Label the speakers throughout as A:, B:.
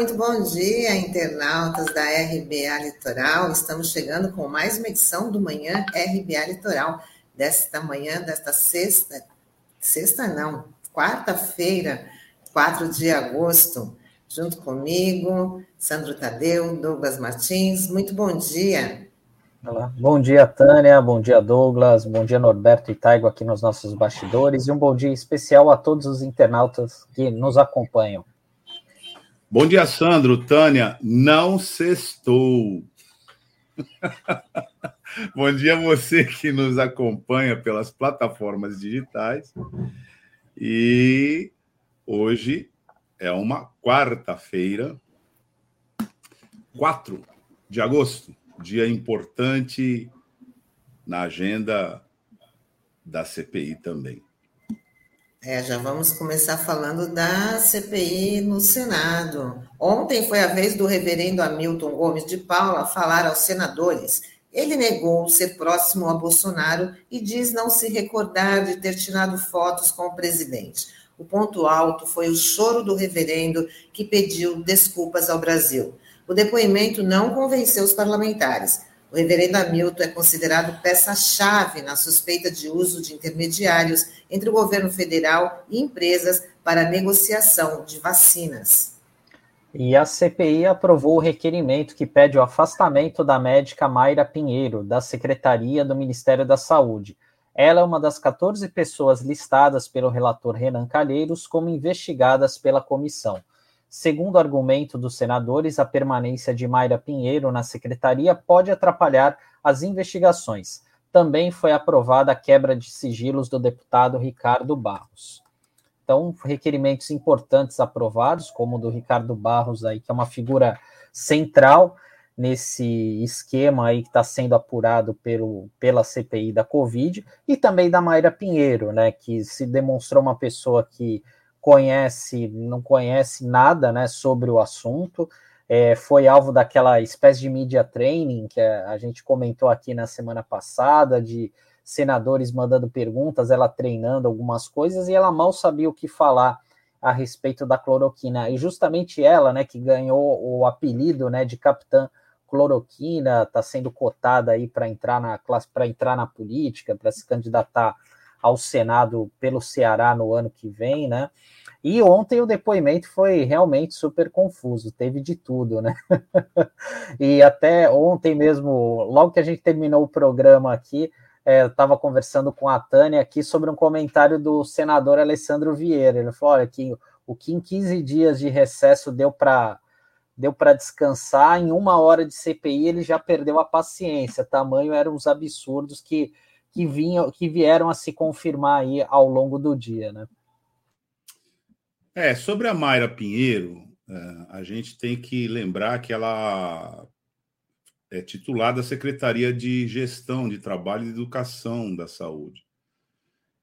A: Muito bom dia, internautas da RBA Litoral. Estamos chegando com mais uma edição do Manhã RBA Litoral, desta manhã, desta sexta, sexta não, quarta-feira, 4 de agosto. Junto comigo, Sandro Tadeu, Douglas Martins. Muito bom dia.
B: Olá. Bom dia, Tânia. Bom dia, Douglas. Bom dia, Norberto e Taigo aqui nos nossos bastidores. E um bom dia especial a todos os internautas que nos acompanham.
C: Bom dia, Sandro. Tânia, não sextou. Bom dia a você que nos acompanha pelas plataformas digitais. E hoje é uma quarta-feira, 4 de agosto, dia importante na agenda da CPI também.
A: É, já vamos começar falando da CPI no Senado. Ontem foi a vez do reverendo Hamilton Gomes de Paula falar aos senadores. Ele negou ser próximo a Bolsonaro e diz não se recordar de ter tirado fotos com o presidente. O ponto alto foi o choro do reverendo que pediu desculpas ao Brasil. O depoimento não convenceu os parlamentares. O reverendo Hamilton é considerado peça-chave na suspeita de uso de intermediários entre o governo federal e empresas para negociação de vacinas.
B: E a CPI aprovou o requerimento que pede o afastamento da médica Mayra Pinheiro, da Secretaria do Ministério da Saúde. Ela é uma das 14 pessoas listadas pelo relator Renan Calheiros como investigadas pela comissão. Segundo argumento dos senadores, a permanência de Mayra Pinheiro na secretaria pode atrapalhar as investigações. Também foi aprovada a quebra de sigilos do deputado Ricardo Barros. Então, requerimentos importantes aprovados, como o do Ricardo Barros, aí, que é uma figura central nesse esquema aí que está sendo apurado pelo, pela CPI da Covid, e também da Mayra Pinheiro, né, que se demonstrou uma pessoa que conhece, não conhece nada né, sobre o assunto, é, foi alvo daquela espécie de media training que a, a gente comentou aqui na semana passada, de senadores mandando perguntas, ela treinando algumas coisas e ela mal sabia o que falar a respeito da cloroquina. E justamente ela, né, que ganhou o apelido, né, de capitã cloroquina, está sendo cotada aí para entrar na classe, para entrar na política, para se candidatar ao Senado pelo Ceará no ano que vem, né? E ontem o depoimento foi realmente super confuso, teve de tudo, né? e até ontem mesmo, logo que a gente terminou o programa aqui, é, eu estava conversando com a Tânia aqui sobre um comentário do senador Alessandro Vieira. Ele falou: olha, que o que em 15 dias de recesso deu para deu para descansar, em uma hora de CPI ele já perdeu a paciência. Tamanho eram os absurdos que que, vinham, que vieram a se confirmar aí ao longo do dia, né?
C: É, sobre a Mayra Pinheiro, é, a gente tem que lembrar que ela é titular da Secretaria de Gestão de Trabalho e Educação da Saúde.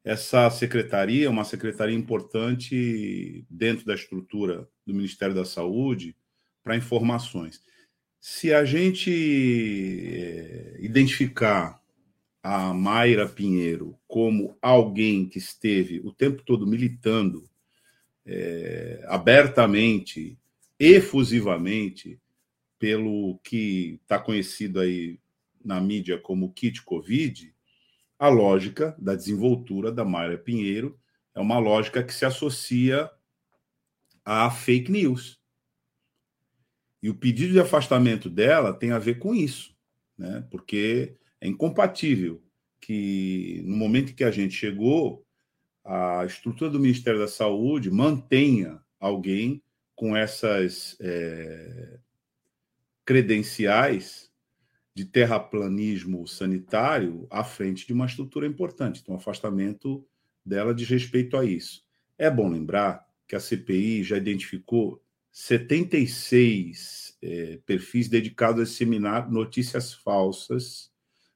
C: Essa secretaria é uma secretaria importante dentro da estrutura do Ministério da Saúde para informações. Se a gente é, identificar a Mayra Pinheiro como alguém que esteve o tempo todo militando é, abertamente, efusivamente, pelo que está conhecido aí na mídia como kit Covid, a lógica da desenvoltura da Mayra Pinheiro é uma lógica que se associa a fake news. E o pedido de afastamento dela tem a ver com isso, né? porque é incompatível que, no momento que a gente chegou, a estrutura do Ministério da Saúde mantenha alguém com essas é, credenciais de terraplanismo sanitário à frente de uma estrutura importante. Então, afastamento dela diz respeito a isso. É bom lembrar que a CPI já identificou 76 é, perfis dedicados a disseminar notícias falsas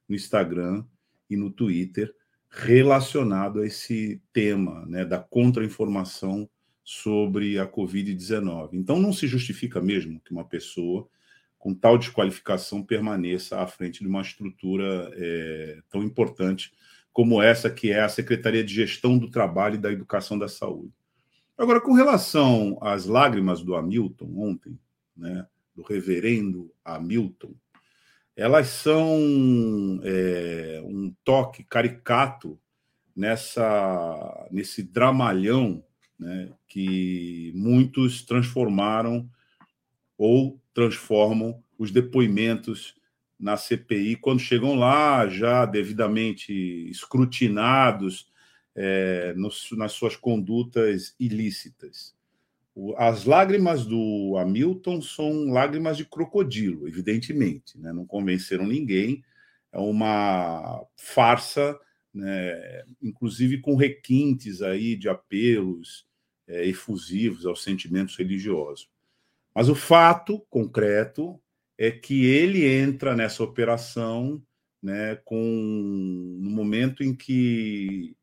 C: no Instagram e no Twitter relacionado a esse tema né, da contra-informação sobre a Covid-19. Então, não se justifica mesmo que uma pessoa com tal desqualificação permaneça à frente de uma estrutura é, tão importante como essa, que é a Secretaria de Gestão do Trabalho e da Educação da Saúde. Agora, com relação às lágrimas do Hamilton ontem, né, do reverendo Hamilton, elas são é, um toque caricato nessa nesse dramalhão né, que muitos transformaram ou transformam os depoimentos na CPI quando chegam lá já devidamente escrutinados é, nos, nas suas condutas ilícitas. As lágrimas do Hamilton são lágrimas de crocodilo, evidentemente, né? não convenceram ninguém. É uma farsa, né? inclusive com requintes aí de apelos é, efusivos aos sentimentos religiosos. Mas o fato concreto é que ele entra nessa operação né, com no momento em que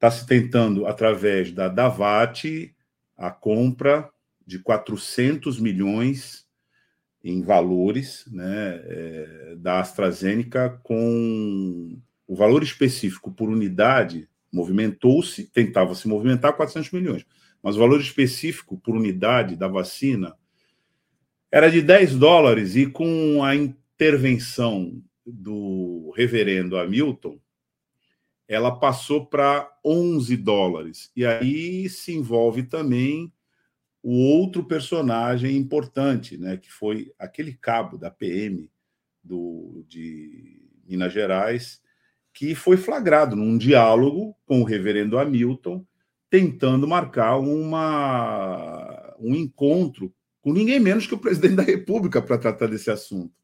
C: está se tentando, através da Davat, a compra de 400 milhões em valores né, é, da AstraZeneca, com o valor específico por unidade, movimentou-se, tentava se movimentar 400 milhões, mas o valor específico por unidade da vacina era de 10 dólares, e com a intervenção do reverendo Hamilton, ela passou para 11 dólares. E aí se envolve também o outro personagem importante, né, que foi aquele cabo da PM do, de Minas Gerais, que foi flagrado num diálogo com o reverendo Hamilton, tentando marcar uma, um encontro com ninguém menos que o presidente da República para tratar desse assunto.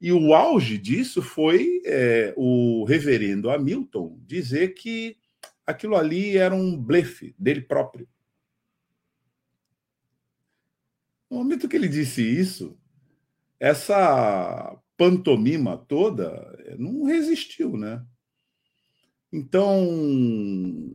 C: E o auge disso foi é, o reverendo Hamilton dizer que aquilo ali era um blefe dele próprio. No momento que ele disse isso, essa pantomima toda é, não resistiu, né? Então,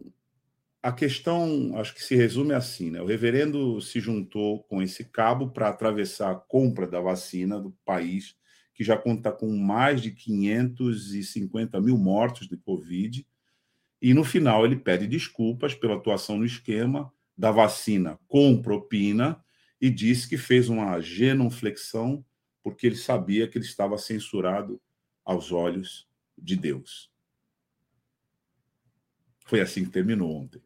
C: a questão, acho que se resume assim, né? O reverendo se juntou com esse cabo para atravessar a compra da vacina do país que já conta com mais de 550 mil mortos de Covid. E no final ele pede desculpas pela atuação no esquema da vacina com propina e diz que fez uma genuflexão porque ele sabia que ele estava censurado aos olhos de Deus. Foi assim que terminou ontem.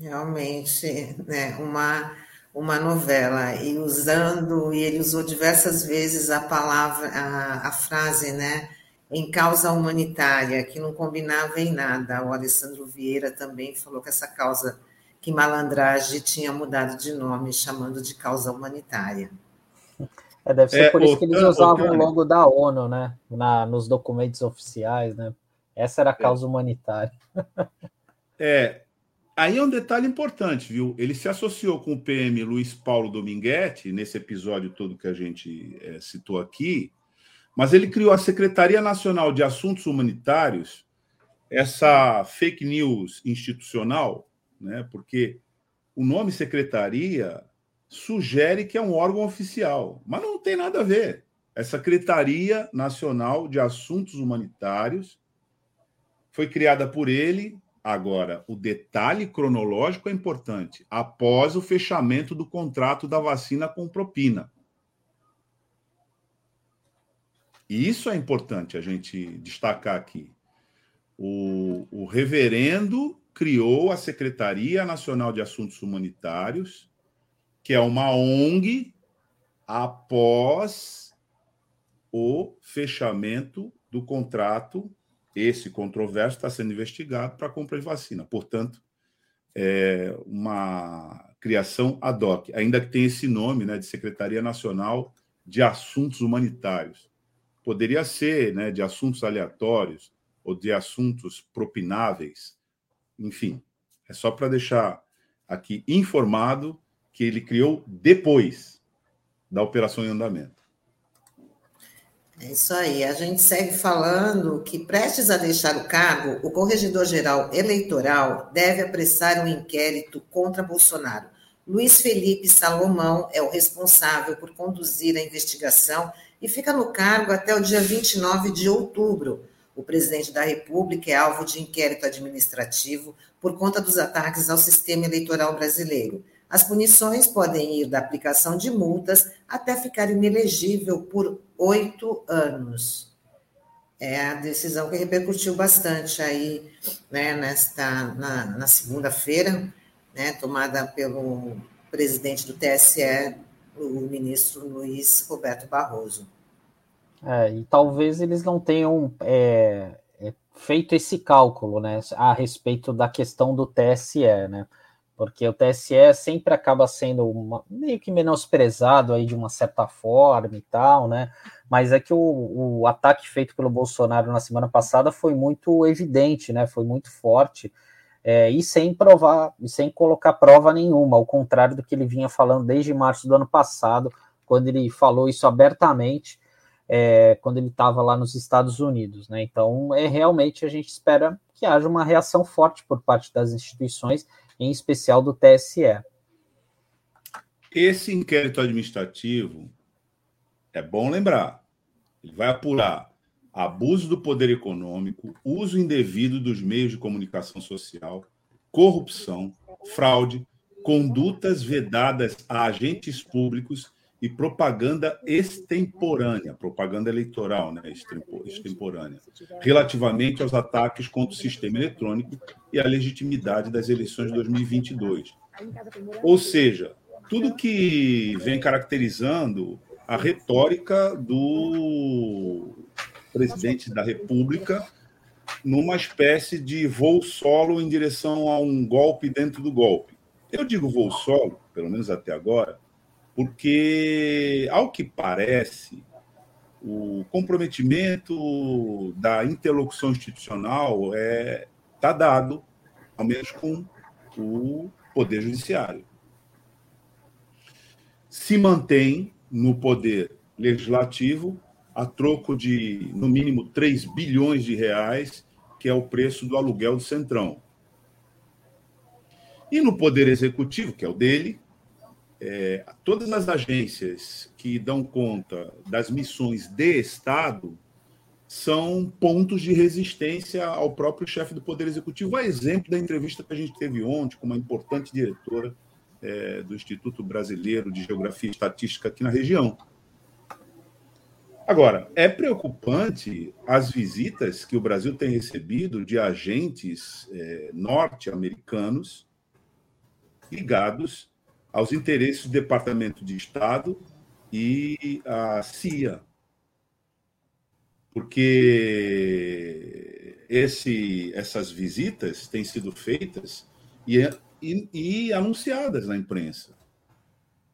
A: Realmente, né, uma uma novela e usando e ele usou diversas vezes a palavra a, a frase né em causa humanitária que não combinava em nada. O Alessandro Vieira também falou que essa causa que malandragem tinha mudado de nome chamando de causa humanitária.
B: É, deve ser é, por isso que eles usavam o logo da ONU né? Na, nos documentos oficiais né? Essa era a é. causa é. humanitária.
C: É Aí é um detalhe importante, viu? Ele se associou com o PM Luiz Paulo Dominguete, nesse episódio todo que a gente é, citou aqui, mas ele criou a Secretaria Nacional de Assuntos Humanitários, essa fake news institucional, né? porque o nome secretaria sugere que é um órgão oficial, mas não tem nada a ver. É Secretaria Nacional de Assuntos Humanitários foi criada por ele Agora, o detalhe cronológico é importante. Após o fechamento do contrato da vacina com propina. E isso é importante a gente destacar aqui. O, o reverendo criou a Secretaria Nacional de Assuntos Humanitários, que é uma ONG, após o fechamento do contrato esse controverso está sendo investigado para compra de vacina. Portanto, é uma criação ad hoc, ainda que tenha esse nome né, de Secretaria Nacional de Assuntos Humanitários. Poderia ser né, de assuntos aleatórios ou de assuntos propináveis. Enfim, é só para deixar aqui informado que ele criou depois da operação em andamento.
A: É isso aí. A gente segue falando que, prestes a deixar o cargo, o Corregedor-Geral Eleitoral deve apressar um inquérito contra Bolsonaro. Luiz Felipe Salomão é o responsável por conduzir a investigação e fica no cargo até o dia 29 de outubro. O presidente da República é alvo de inquérito administrativo por conta dos ataques ao sistema eleitoral brasileiro. As punições podem ir da aplicação de multas até ficar inelegível por oito anos. É a decisão que repercutiu bastante aí, né, nesta, na, na segunda-feira, né, tomada pelo presidente do TSE, o ministro Luiz Roberto Barroso.
B: É, e talvez eles não tenham é, é, feito esse cálculo né, a respeito da questão do TSE, né? Porque o TSE sempre acaba sendo uma, meio que menosprezado aí de uma certa forma e tal, né? Mas é que o, o ataque feito pelo Bolsonaro na semana passada foi muito evidente, né? Foi muito forte. É, e sem provar, e sem colocar prova nenhuma, ao contrário do que ele vinha falando desde março do ano passado, quando ele falou isso abertamente, é, quando ele estava lá nos Estados Unidos. Né? Então, é realmente a gente espera que haja uma reação forte por parte das instituições, em especial do TSE.
C: Esse inquérito administrativo é bom lembrar, ele vai apurar abuso do poder econômico, uso indevido dos meios de comunicação social, corrupção, fraude, condutas vedadas a agentes públicos e propaganda extemporânea, propaganda eleitoral, né, extemporânea, relativamente aos ataques contra o sistema eletrônico e a legitimidade das eleições de 2022. Ou seja, tudo que vem caracterizando a retórica do presidente da República numa espécie de voo solo em direção a um golpe dentro do golpe. Eu digo voo solo, pelo menos até agora, porque, ao que parece, o comprometimento da interlocução institucional está é, tá dado, ao menos com o Poder Judiciário. Se mantém no Poder Legislativo a troco de, no mínimo, 3 bilhões de reais, que é o preço do aluguel do Centrão. E no Poder Executivo, que é o dele, é, todas as agências que dão conta das missões de Estado são pontos de resistência ao próprio chefe do Poder Executivo, a exemplo da entrevista que a gente teve ontem com uma importante diretora é, do Instituto Brasileiro de Geografia e Estatística aqui na região. Agora, é preocupante as visitas que o Brasil tem recebido de agentes é, norte-americanos ligados aos interesses do Departamento de Estado e a CIA. Porque esse, essas visitas têm sido feitas e, e, e anunciadas na imprensa.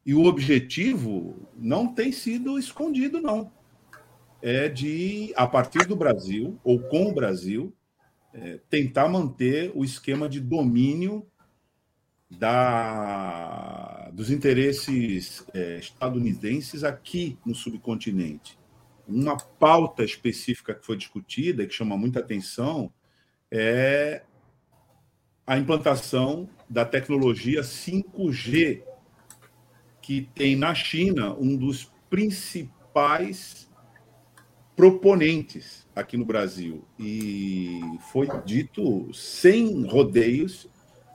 C: E o objetivo não tem sido escondido, não. É de, a partir do Brasil, ou com o Brasil, é, tentar manter o esquema de domínio da, dos interesses é, estadunidenses aqui no subcontinente. Uma pauta específica que foi discutida que chama muita atenção é a implantação da tecnologia 5G, que tem na China um dos principais proponentes aqui no Brasil. E foi dito sem rodeios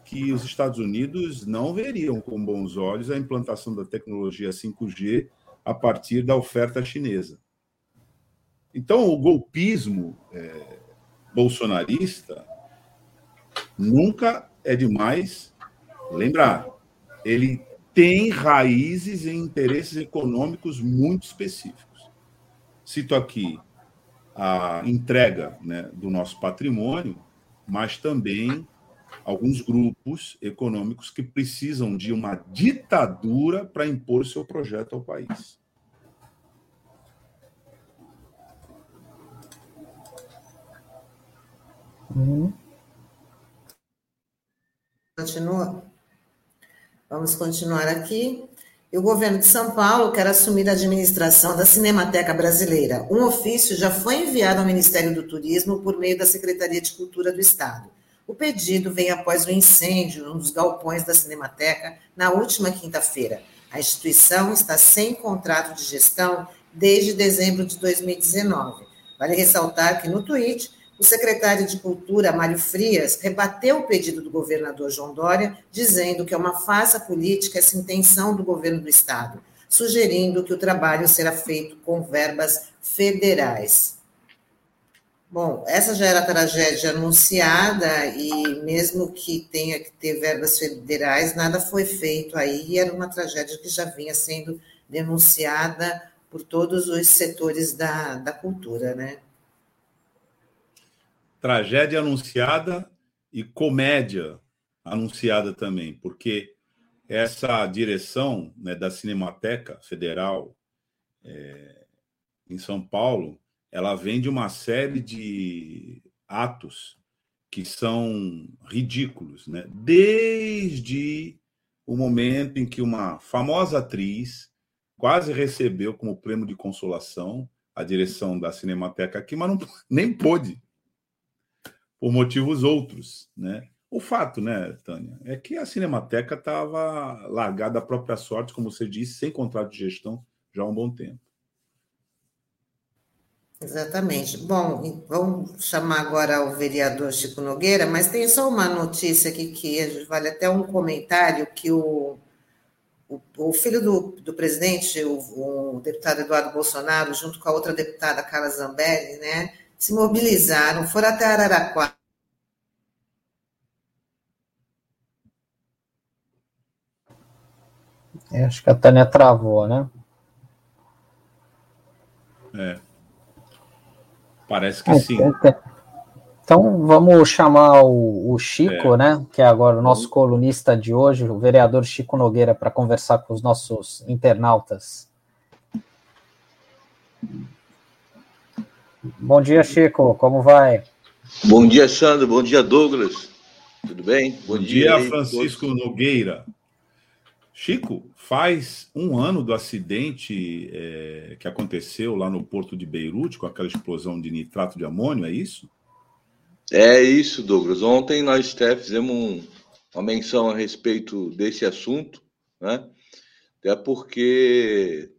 C: que os Estados Unidos não veriam com bons olhos a implantação da tecnologia 5G a partir da oferta chinesa. Então, o golpismo é, bolsonarista nunca é demais lembrar. Ele tem raízes em interesses econômicos muito específicos. Cito aqui a entrega né, do nosso patrimônio, mas também alguns grupos econômicos que precisam de uma ditadura para impor seu projeto ao país.
A: Uhum. Continua. Vamos continuar aqui. E o governo de São Paulo quer assumir a administração da Cinemateca Brasileira. Um ofício já foi enviado ao Ministério do Turismo por meio da Secretaria de Cultura do Estado. O pedido vem após o incêndio num dos galpões da Cinemateca na última quinta-feira. A instituição está sem contrato de gestão desde dezembro de 2019. Vale ressaltar que no tweet, o secretário de Cultura, Mário Frias, rebateu o pedido do governador João Dória, dizendo que é uma farsa política essa intenção do governo do Estado, sugerindo que o trabalho será feito com verbas federais. Bom, essa já era a tragédia anunciada e mesmo que tenha que ter verbas federais, nada foi feito aí. Era uma tragédia que já vinha sendo denunciada por todos os setores da, da cultura, né?
C: Tragédia anunciada e comédia anunciada também, porque essa direção né, da Cinemateca Federal é, em São Paulo ela vem de uma série de atos que são ridículos, né? Desde o momento em que uma famosa atriz quase recebeu como prêmio de consolação a direção da Cinemateca aqui, mas não, nem pôde, por motivos outros, né? O fato, né, Tânia, é que a Cinemateca estava largada à própria sorte, como você disse, sem contrato de gestão já há um bom tempo.
A: Exatamente. Bom, vamos chamar agora o vereador Chico Nogueira, mas tem só uma notícia aqui que vale até um comentário que o, o, o filho do, do presidente, o, o, deputado Eduardo Bolsonaro, junto com a outra deputada Carla Zambelli, né, se mobilizaram, foram até Araraquara.
B: Acho que a Tânia travou, né?
C: É. Parece que sim.
B: Então vamos chamar o, o Chico, é. né? Que é agora o nosso colunista de hoje, o vereador Chico Nogueira, para conversar com os nossos internautas. Bom dia, Chico. Como vai?
D: Bom dia, Sandro. Bom dia, Douglas. Tudo bem?
C: Bom, Bom dia, dia Francisco Nogueira. Chico, faz um ano do acidente é, que aconteceu lá no porto de Beirute, com aquela explosão de nitrato de amônio, é isso?
D: É isso, Douglas. Ontem nós até fizemos um, uma menção a respeito desse assunto, né? Até porque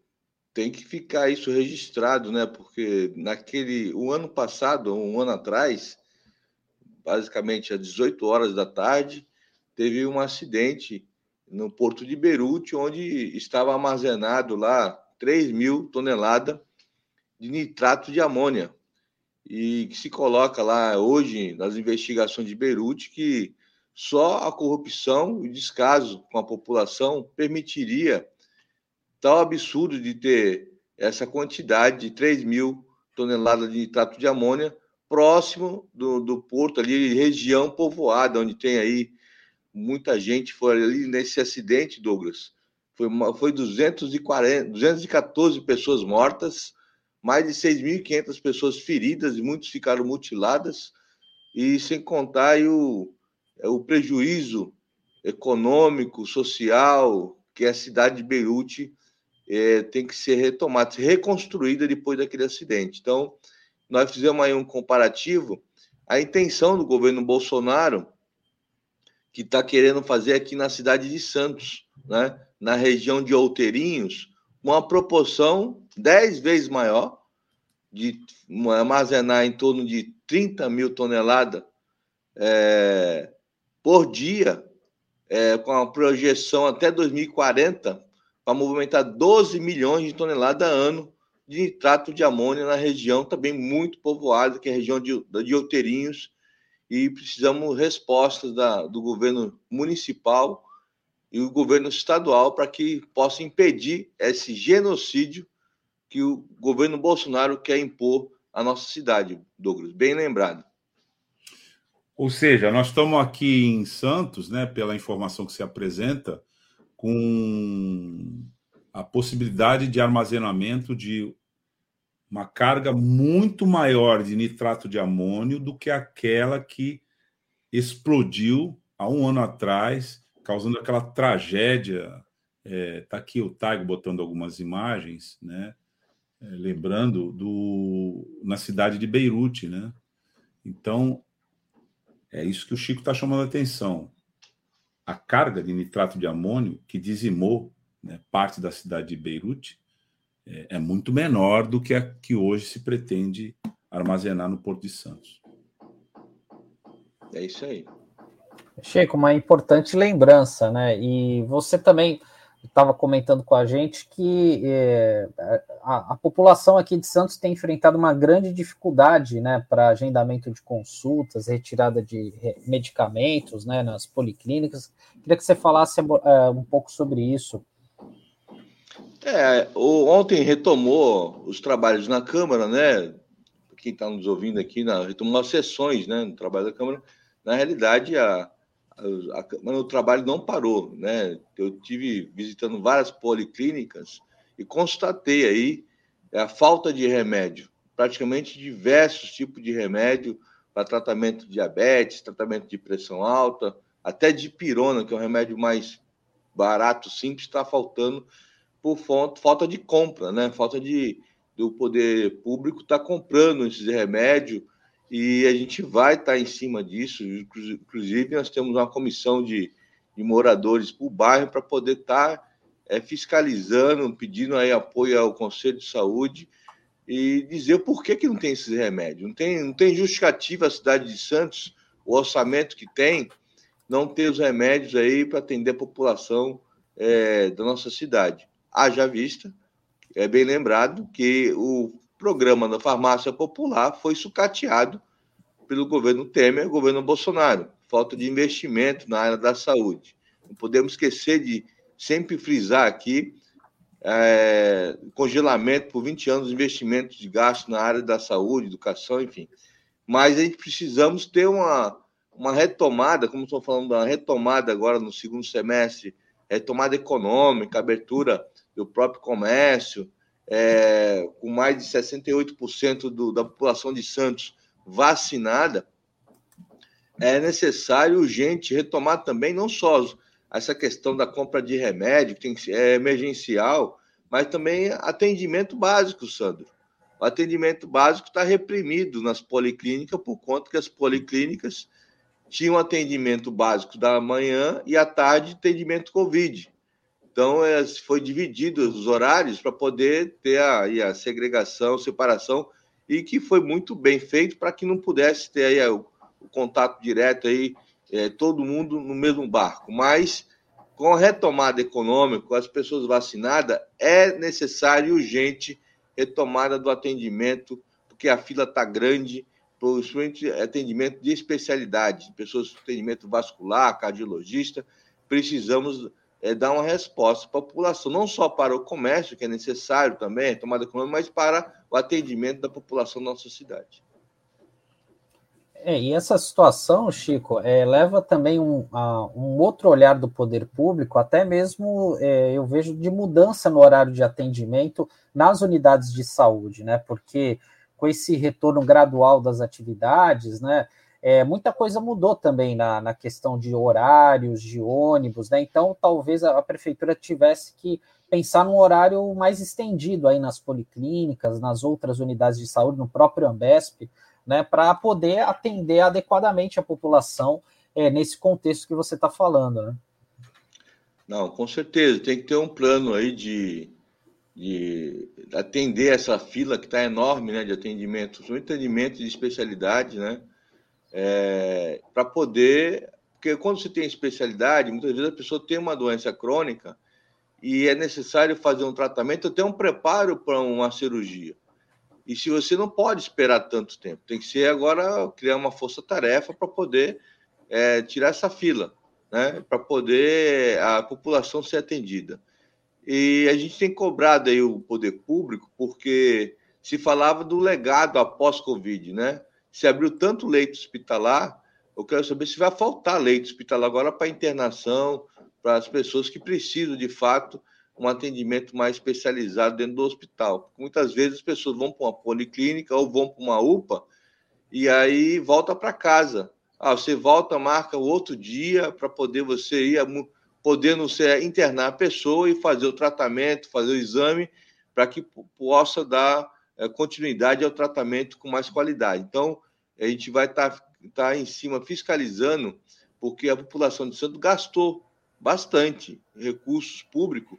D: tem que ficar isso registrado, né? Porque naquele. O um ano passado, um ano atrás, basicamente às 18 horas da tarde, teve um acidente no porto de Beirute, onde estava armazenado lá 3 mil toneladas de nitrato de amônia. E que se coloca lá hoje nas investigações de Beirute que só a corrupção e descaso com a população permitiria tal absurdo de ter essa quantidade de 3 mil toneladas de nitrato de amônia próximo do, do porto ali, região povoada, onde tem aí muita gente foi ali nesse acidente, Douglas. Foi, uma, foi 240, 214 pessoas mortas, mais de 6.500 pessoas feridas e muitos ficaram mutiladas, e sem contar o, é, o prejuízo econômico, social, que a cidade de Beirute é, tem que ser retomada, reconstruída depois daquele acidente. Então, nós fizemos aí um comparativo. A intenção do governo Bolsonaro que está querendo fazer aqui na cidade de Santos, né? na região de Outeirinhos, uma proporção 10 vezes maior, de armazenar em torno de 30 mil toneladas é, por dia, é, com a projeção até 2040, para movimentar 12 milhões de toneladas a ano de nitrato de amônia na região também muito povoada, que é a região de, de Outeirinhos, e precisamos respostas da, do governo municipal e o governo estadual para que possa impedir esse genocídio que o governo Bolsonaro quer impor à nossa cidade, Douglas. Bem lembrado.
C: Ou seja, nós estamos aqui em Santos, né, pela informação que se apresenta, com a possibilidade de armazenamento de uma carga muito maior de nitrato de amônio do que aquela que explodiu há um ano atrás, causando aquela tragédia. Está é, tá aqui o Taigo botando algumas imagens, né? É, lembrando do na cidade de Beirute, né? Então é isso que o Chico está chamando a atenção. A carga de nitrato de amônio que dizimou né, parte da cidade de Beirute é, é muito menor do que a que hoje se pretende armazenar no Porto de Santos.
D: É isso aí.
B: Chico, uma importante lembrança, né? E você também estava comentando com a gente que é, a, a, população aqui de Santos tem enfrentado uma grande dificuldade né, para agendamento de consultas, retirada de medicamentos né, nas policlínicas. Queria que você falasse é, um pouco sobre isso.
D: É, ontem retomou os trabalhos na Câmara, né? Quem está nos ouvindo aqui, na, retomou as sessões né, no trabalho da Câmara. Na realidade, a, a, mas o trabalho não parou, né? Eu tive visitando várias policlínicas e constatei aí a falta de remédio, praticamente diversos tipos de remédio para tratamento de diabetes, tratamento de pressão alta, até de pirona, que é o remédio mais barato, simples, está faltando por falta de compra, né? Falta de do poder público estar tá comprando esses remédios e a gente vai estar em cima disso. Inclusive, nós temos uma comissão de, de moradores por bairro para poder estar é, fiscalizando, pedindo aí apoio ao Conselho de Saúde e dizer por que, que não tem esses remédios. Não tem, não tem justificativa a cidade de Santos, o orçamento que tem, não ter os remédios aí para atender a população é, da nossa cidade. Haja vista, é bem lembrado que o programa da farmácia popular foi sucateado pelo governo Temer e governo Bolsonaro. Falta de investimento na área da saúde. Não podemos esquecer de sempre frisar aqui é, congelamento por 20 anos de investimentos de gasto na área da saúde, educação, enfim. Mas a gente precisamos ter uma, uma retomada, como estou falando, uma retomada agora no segundo semestre, retomada econômica, abertura do próprio comércio, é, com mais de 68% do, da população de Santos vacinada, é necessário urgente retomar também não só essa questão da compra de remédio, que tem é emergencial, mas também atendimento básico, Sandro. O atendimento básico está reprimido nas policlínicas por conta que as policlínicas tinham atendimento básico da manhã e à tarde atendimento Covid. Então, é, foi dividido os horários para poder ter a, a segregação, separação, e que foi muito bem feito para que não pudesse ter aí o, o contato direto aí, é, todo mundo no mesmo barco. Mas, com a retomada econômica, com as pessoas vacinadas, é necessário e urgente retomada do atendimento, porque a fila está grande, principalmente atendimento de especialidade, pessoas com atendimento vascular, cardiologista, precisamos é, dar uma resposta para a população, não só para o comércio, que é necessário também, tomada econômica, mas para o atendimento da população da nossa cidade.
B: É, e essa situação, Chico, é, leva também um, a, um outro olhar do poder público, até mesmo é, eu vejo de mudança no horário de atendimento nas unidades de saúde, né? Porque com esse retorno gradual das atividades, né? É, muita coisa mudou também na, na questão de horários, de ônibus, né? Então, talvez a, a prefeitura tivesse que pensar num horário mais estendido aí nas policlínicas, nas outras unidades de saúde, no próprio Ambesp, né? Para poder atender adequadamente a população é, nesse contexto que você está falando, né?
D: Não, com certeza, tem que ter um plano aí de, de atender essa fila que está enorme, né, de atendimento, um atendimento de especialidade, né, é, para poder. Porque quando você tem especialidade, muitas vezes a pessoa tem uma doença crônica e é necessário fazer um tratamento, até um preparo para uma cirurgia. E se você não pode esperar tanto tempo, tem que ser agora criar uma força-tarefa para poder é, tirar essa fila, né? para poder a população ser atendida. E a gente tem cobrado aí o poder público, porque se falava do legado após Covid, né? Se abriu tanto leito hospitalar, eu quero saber se vai faltar leito hospitalar agora para internação, para as pessoas que precisam, de fato, um atendimento mais especializado dentro do hospital. Muitas vezes as pessoas vão para uma policlínica ou vão para uma UPA e aí volta para casa. Ah, você volta, marca o outro dia para poder você ir, podendo ser internar a pessoa e fazer o tratamento, fazer o exame, para que possa dar continuidade ao tratamento com mais qualidade. Então, a gente vai estar tá, tá em cima fiscalizando, porque a população de Santos gastou bastante recursos públicos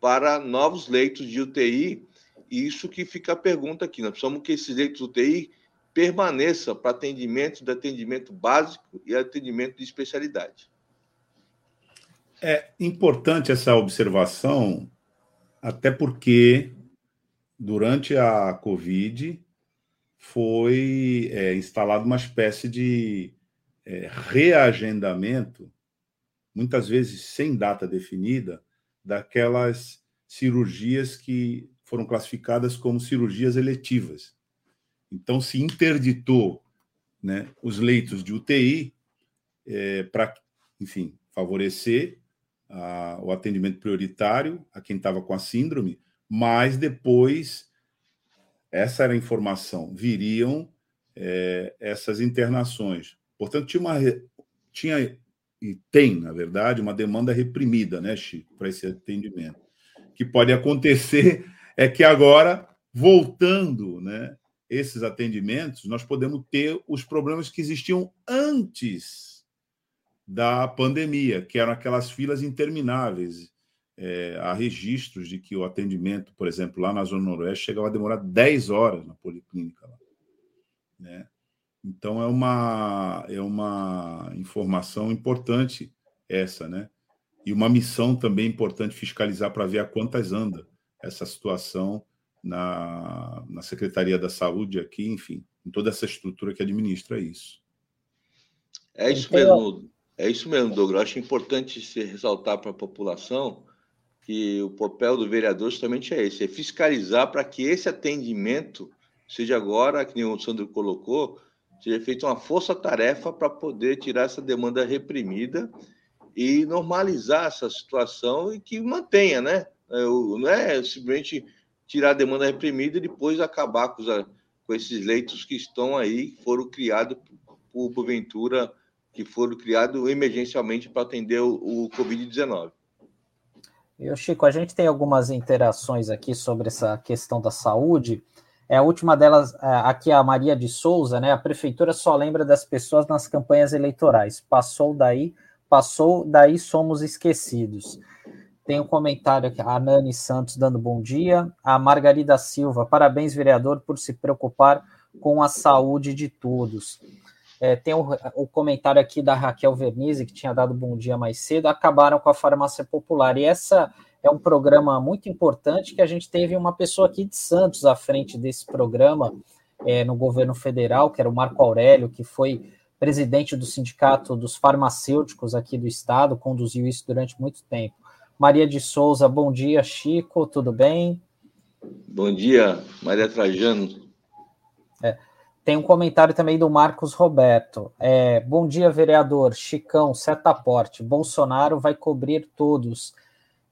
D: para novos leitos de UTI, e isso que fica a pergunta aqui. Nós precisamos que esses leitos de UTI permaneça para atendimento de atendimento básico e atendimento de especialidade.
C: É importante essa observação, até porque durante a Covid foi é, instalada uma espécie de é, reagendamento, muitas vezes sem data definida, daquelas cirurgias que foram classificadas como cirurgias eletivas. Então, se interditou né, os leitos de UTI é, para, enfim, favorecer a, o atendimento prioritário a quem estava com a síndrome, mas depois, essa era a informação, viriam é, essas internações. Portanto, tinha, uma, tinha e tem, na verdade, uma demanda reprimida, né, Chico, para esse atendimento. O que pode acontecer é que agora, voltando, né, esses atendimentos, nós podemos ter os problemas que existiam antes da pandemia, que eram aquelas filas intermináveis. É, há registros de que o atendimento, por exemplo, lá na Zona Noroeste, chegava a demorar 10 horas na policlínica. Lá, né? Então, é uma, é uma informação importante essa, né? E uma missão também importante fiscalizar para ver a quantas anda essa situação na, na Secretaria da Saúde aqui, enfim, em toda essa estrutura que administra isso.
D: É isso mesmo, é isso mesmo, Douglas. Acho importante se ressaltar para a população que o papel do vereador justamente é esse, é fiscalizar para que esse atendimento seja agora, que nem o Sandro colocou, seja feita uma força-tarefa para poder tirar essa demanda reprimida e normalizar essa situação e que mantenha, né? É, não é simplesmente tirar a demanda reprimida e depois acabar com, os, com esses leitos que estão aí, que foram criados por, porventura, que foram criados emergencialmente para atender o, o Covid-19.
B: Eu, Chico, a gente tem algumas interações aqui sobre essa questão da saúde. É, a última delas, é, aqui a Maria de Souza, né? A prefeitura só lembra das pessoas nas campanhas eleitorais. Passou daí, passou daí, somos esquecidos. Tem um comentário aqui, a Nani Santos dando bom dia. A Margarida Silva, parabéns, vereador, por se preocupar com a saúde de todos. É, tem o, o, comentário aqui da Raquel Vernizzi, que tinha dado bom dia mais cedo. Acabaram com a farmácia popular. E essa é um programa muito importante que a gente teve uma pessoa aqui de Santos à frente desse programa é, no governo federal, que era o Marco Aurélio, que foi presidente do sindicato dos farmacêuticos aqui do estado, conduziu isso durante muito tempo. Maria de Souza, bom dia, Chico, tudo bem?
D: Bom dia, Maria Trajano.
B: É, tem um comentário também do Marcos Roberto. É, bom dia, vereador. Chicão, setaporte. Bolsonaro vai cobrir todos,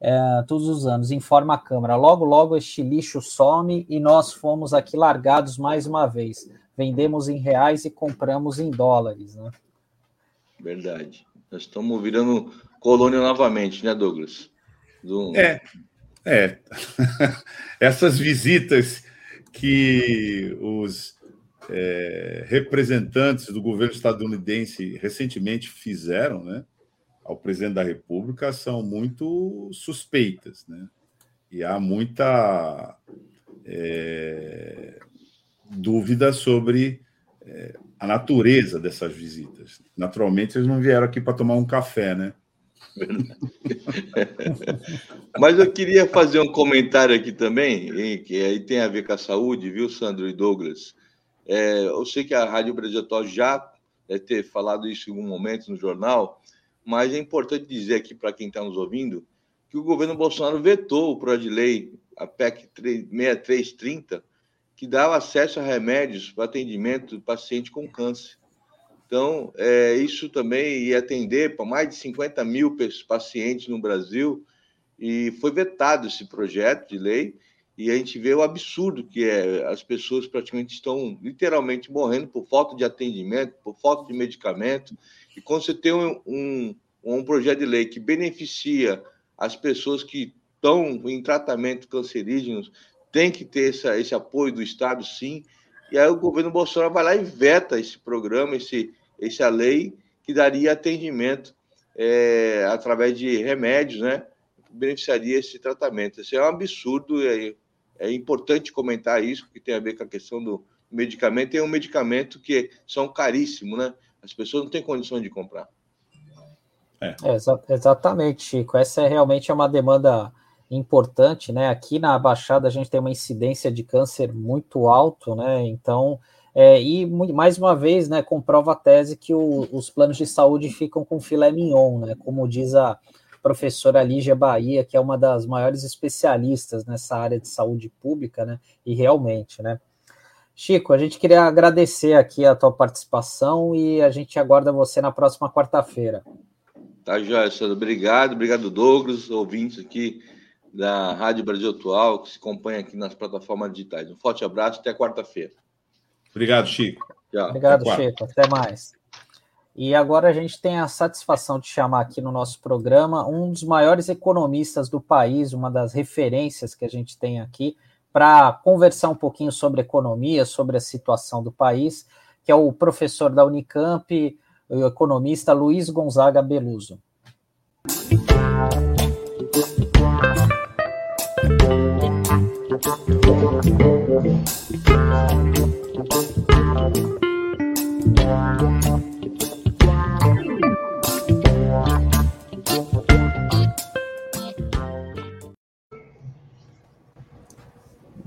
B: é, todos os anos, informa a Câmara. Logo, logo este lixo some e nós fomos aqui largados mais uma vez. Vendemos em reais e compramos em dólares, né?
D: Verdade. Nós estamos virando colônia novamente, né, Douglas?
C: Do... É, é. Essas visitas que os é, representantes do governo estadunidense recentemente fizeram, né, ao presidente da República são muito suspeitas, né? E há muita é, dúvida sobre é, a natureza dessas visitas. Naturalmente, eles não vieram aqui para tomar um café, né?
D: Mas eu queria fazer um comentário aqui também, que aí tem a ver com a saúde, viu, Sandro e Douglas? É, eu sei que a Rádio Brasil já deve ter falado isso em algum momento no jornal, mas é importante dizer aqui para quem está nos ouvindo que o governo Bolsonaro vetou o projeto de lei, a PEC 6330, que dava acesso a remédios para atendimento do paciente com câncer. Então, é, isso também ia atender para mais de 50 mil pacientes no Brasil, e foi vetado esse projeto de lei, e a gente vê o absurdo que é, as pessoas praticamente estão literalmente morrendo por falta de atendimento, por falta de medicamento, e quando você tem um, um, um projeto de lei que beneficia as pessoas que estão em tratamento cancerígenos, tem que ter essa, esse apoio do Estado, sim, e aí o governo Bolsonaro vai lá e veta esse programa, esse, essa lei que daria atendimento é, através de remédios, né? Beneficiaria esse tratamento. Isso é um absurdo, é, é importante comentar isso, que tem a ver com a questão do medicamento, tem um medicamento que são caríssimos, né? As pessoas não têm condições de comprar.
B: É. é exatamente, Chico. Essa é realmente é uma demanda importante, né? Aqui na Baixada a gente tem uma incidência de câncer muito alto, né? Então, é, e mais uma vez, né, comprova a tese que o, os planos de saúde ficam com filé mignon, né? Como diz a professora Lígia Bahia, que é uma das maiores especialistas nessa área de saúde pública, né? E realmente, né? Chico, a gente queria agradecer aqui a tua participação e a gente aguarda você na próxima quarta-feira.
D: Tá, Joia, obrigado, obrigado, Douglas, ouvintes aqui da Rádio Brasil Atual, que se acompanha aqui nas plataformas digitais. Um forte abraço, até quarta-feira.
C: Obrigado, Chico.
B: Tchau. Obrigado, até Chico. Até mais. E agora a gente tem a satisfação de chamar aqui no nosso programa um dos maiores economistas do país, uma das referências que a gente tem aqui, para conversar um pouquinho sobre economia, sobre a situação do país, que é o professor da Unicamp, o economista Luiz Gonzaga Beluso.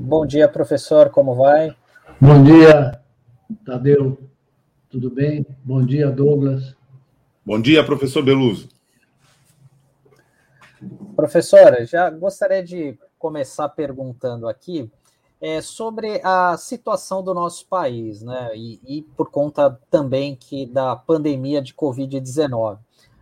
B: Bom dia, professor, como vai?
E: Bom dia, Tadeu. Tudo bem? Bom dia, Douglas.
C: Bom dia, professor Beluso.
B: Professora, já gostaria de começar perguntando aqui é, sobre a situação do nosso país, né? E, e por conta também que da pandemia de Covid-19.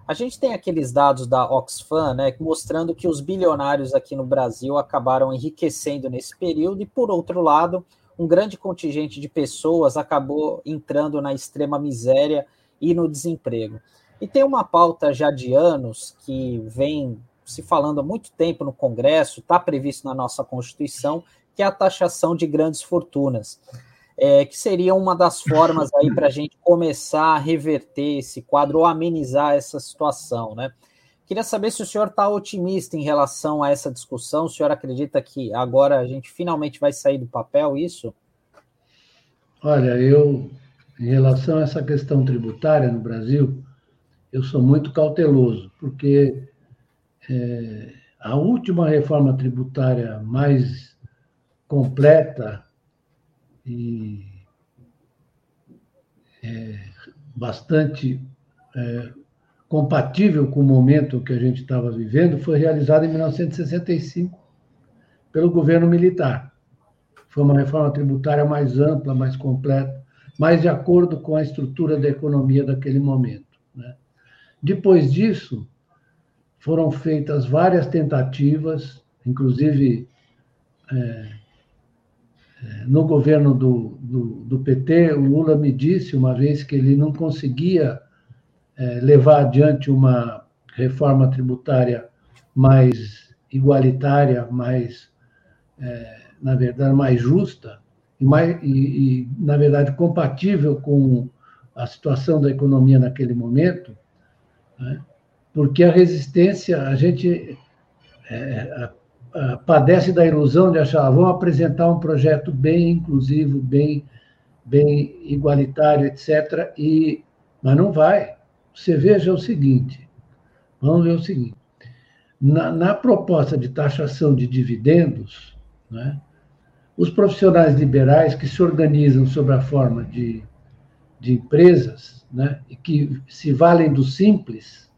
B: A gente tem aqueles dados da Oxfam, né, mostrando que os bilionários aqui no Brasil acabaram enriquecendo nesse período, e por outro lado, um grande contingente de pessoas acabou entrando na extrema miséria e no desemprego. E tem uma pauta já de anos que vem se falando há muito tempo no Congresso, está previsto na nossa Constituição, que é a taxação de grandes fortunas, é, que seria uma das formas aí para a gente começar a reverter esse quadro ou amenizar essa situação, né? Queria saber se o senhor está otimista em relação a essa discussão. O senhor acredita que agora a gente finalmente vai sair do papel isso?
E: Olha, eu, em relação a essa questão tributária no Brasil, eu sou muito cauteloso, porque é, a última reforma tributária mais completa e é, bastante é, compatível com o momento que a gente estava vivendo, foi realizada em 1965 pelo governo militar. Foi uma reforma tributária mais ampla, mais completa, mais de acordo com a estrutura da economia daquele momento. Né? Depois disso, foram feitas várias tentativas, inclusive é, no governo do, do, do PT, o Lula me disse uma vez que ele não conseguia é, levar adiante uma reforma tributária mais igualitária, mais, é, na verdade, mais justa e, mais, e, e, na verdade, compatível com a situação da economia naquele momento, né? porque a resistência, a gente é, a, a, padece da ilusão de achar, ah, vamos apresentar um projeto bem inclusivo, bem, bem igualitário, etc., e, mas não vai você veja o seguinte: vamos ver o seguinte. Na, na proposta de taxação de dividendos, né, os profissionais liberais que se organizam sob a forma de, de empresas né, e que se valem do simples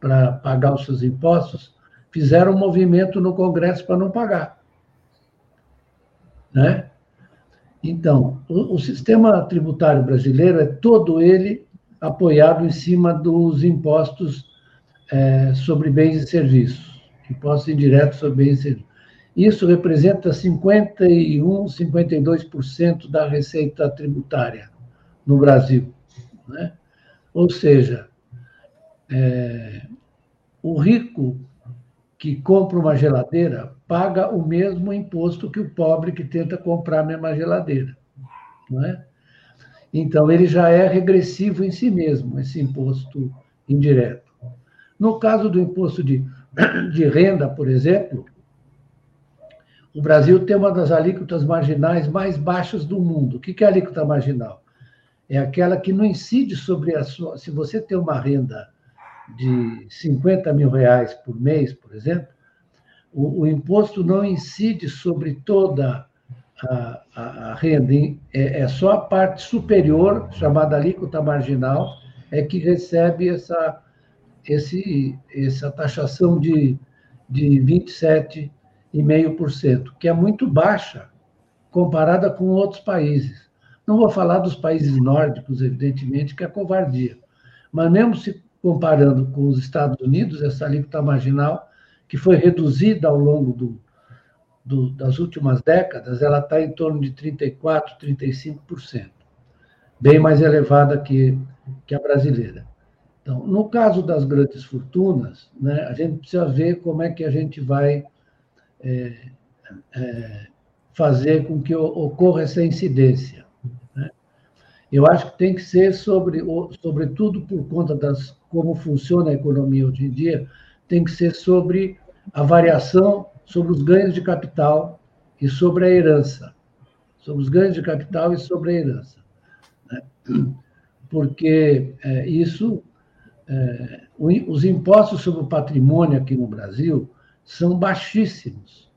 E: para pagar os seus impostos, fizeram um movimento no Congresso para não pagar. Né? Então, o, o sistema tributário brasileiro é todo ele apoiado em cima dos impostos é, sobre bens e serviços, impostos indiretos sobre bens e serviços. Isso representa 51, 52% da receita tributária no Brasil. Né? Ou seja, é, o rico que compra uma geladeira paga o mesmo imposto que o pobre que tenta comprar a mesma geladeira. Não é? Então, ele já é regressivo em si mesmo, esse imposto indireto. No caso do imposto de, de renda, por exemplo, o Brasil tem uma das alíquotas marginais mais baixas do mundo. O que é alíquota marginal? É aquela que não incide sobre a sua. Se você tem uma renda de 50 mil reais por mês, por exemplo, o, o imposto não incide sobre toda a, a, a renda, é, é, só a parte superior, chamada alíquota marginal, é que recebe essa, esse, essa taxação de, de 27,5%, que é muito baixa comparada com outros países. Não vou falar dos países nórdicos, evidentemente, que é covardia. Mas mesmo se comparando com os Estados Unidos, essa alíquota marginal, que foi reduzida ao longo do, do, das últimas décadas, ela está em torno de 34%, 35%, bem mais elevada que, que a brasileira. Então, no caso das grandes fortunas, né, a gente precisa ver como é que a gente vai é, é, fazer com que ocorra essa incidência. Né? Eu acho que tem que ser sobre, sobretudo por conta das como funciona a economia hoje em dia, tem que ser sobre a variação sobre os ganhos de capital e sobre a herança. Sobre os ganhos de capital e sobre a herança. Né? Porque é, isso, é, os impostos sobre o patrimônio aqui no Brasil são baixíssimos.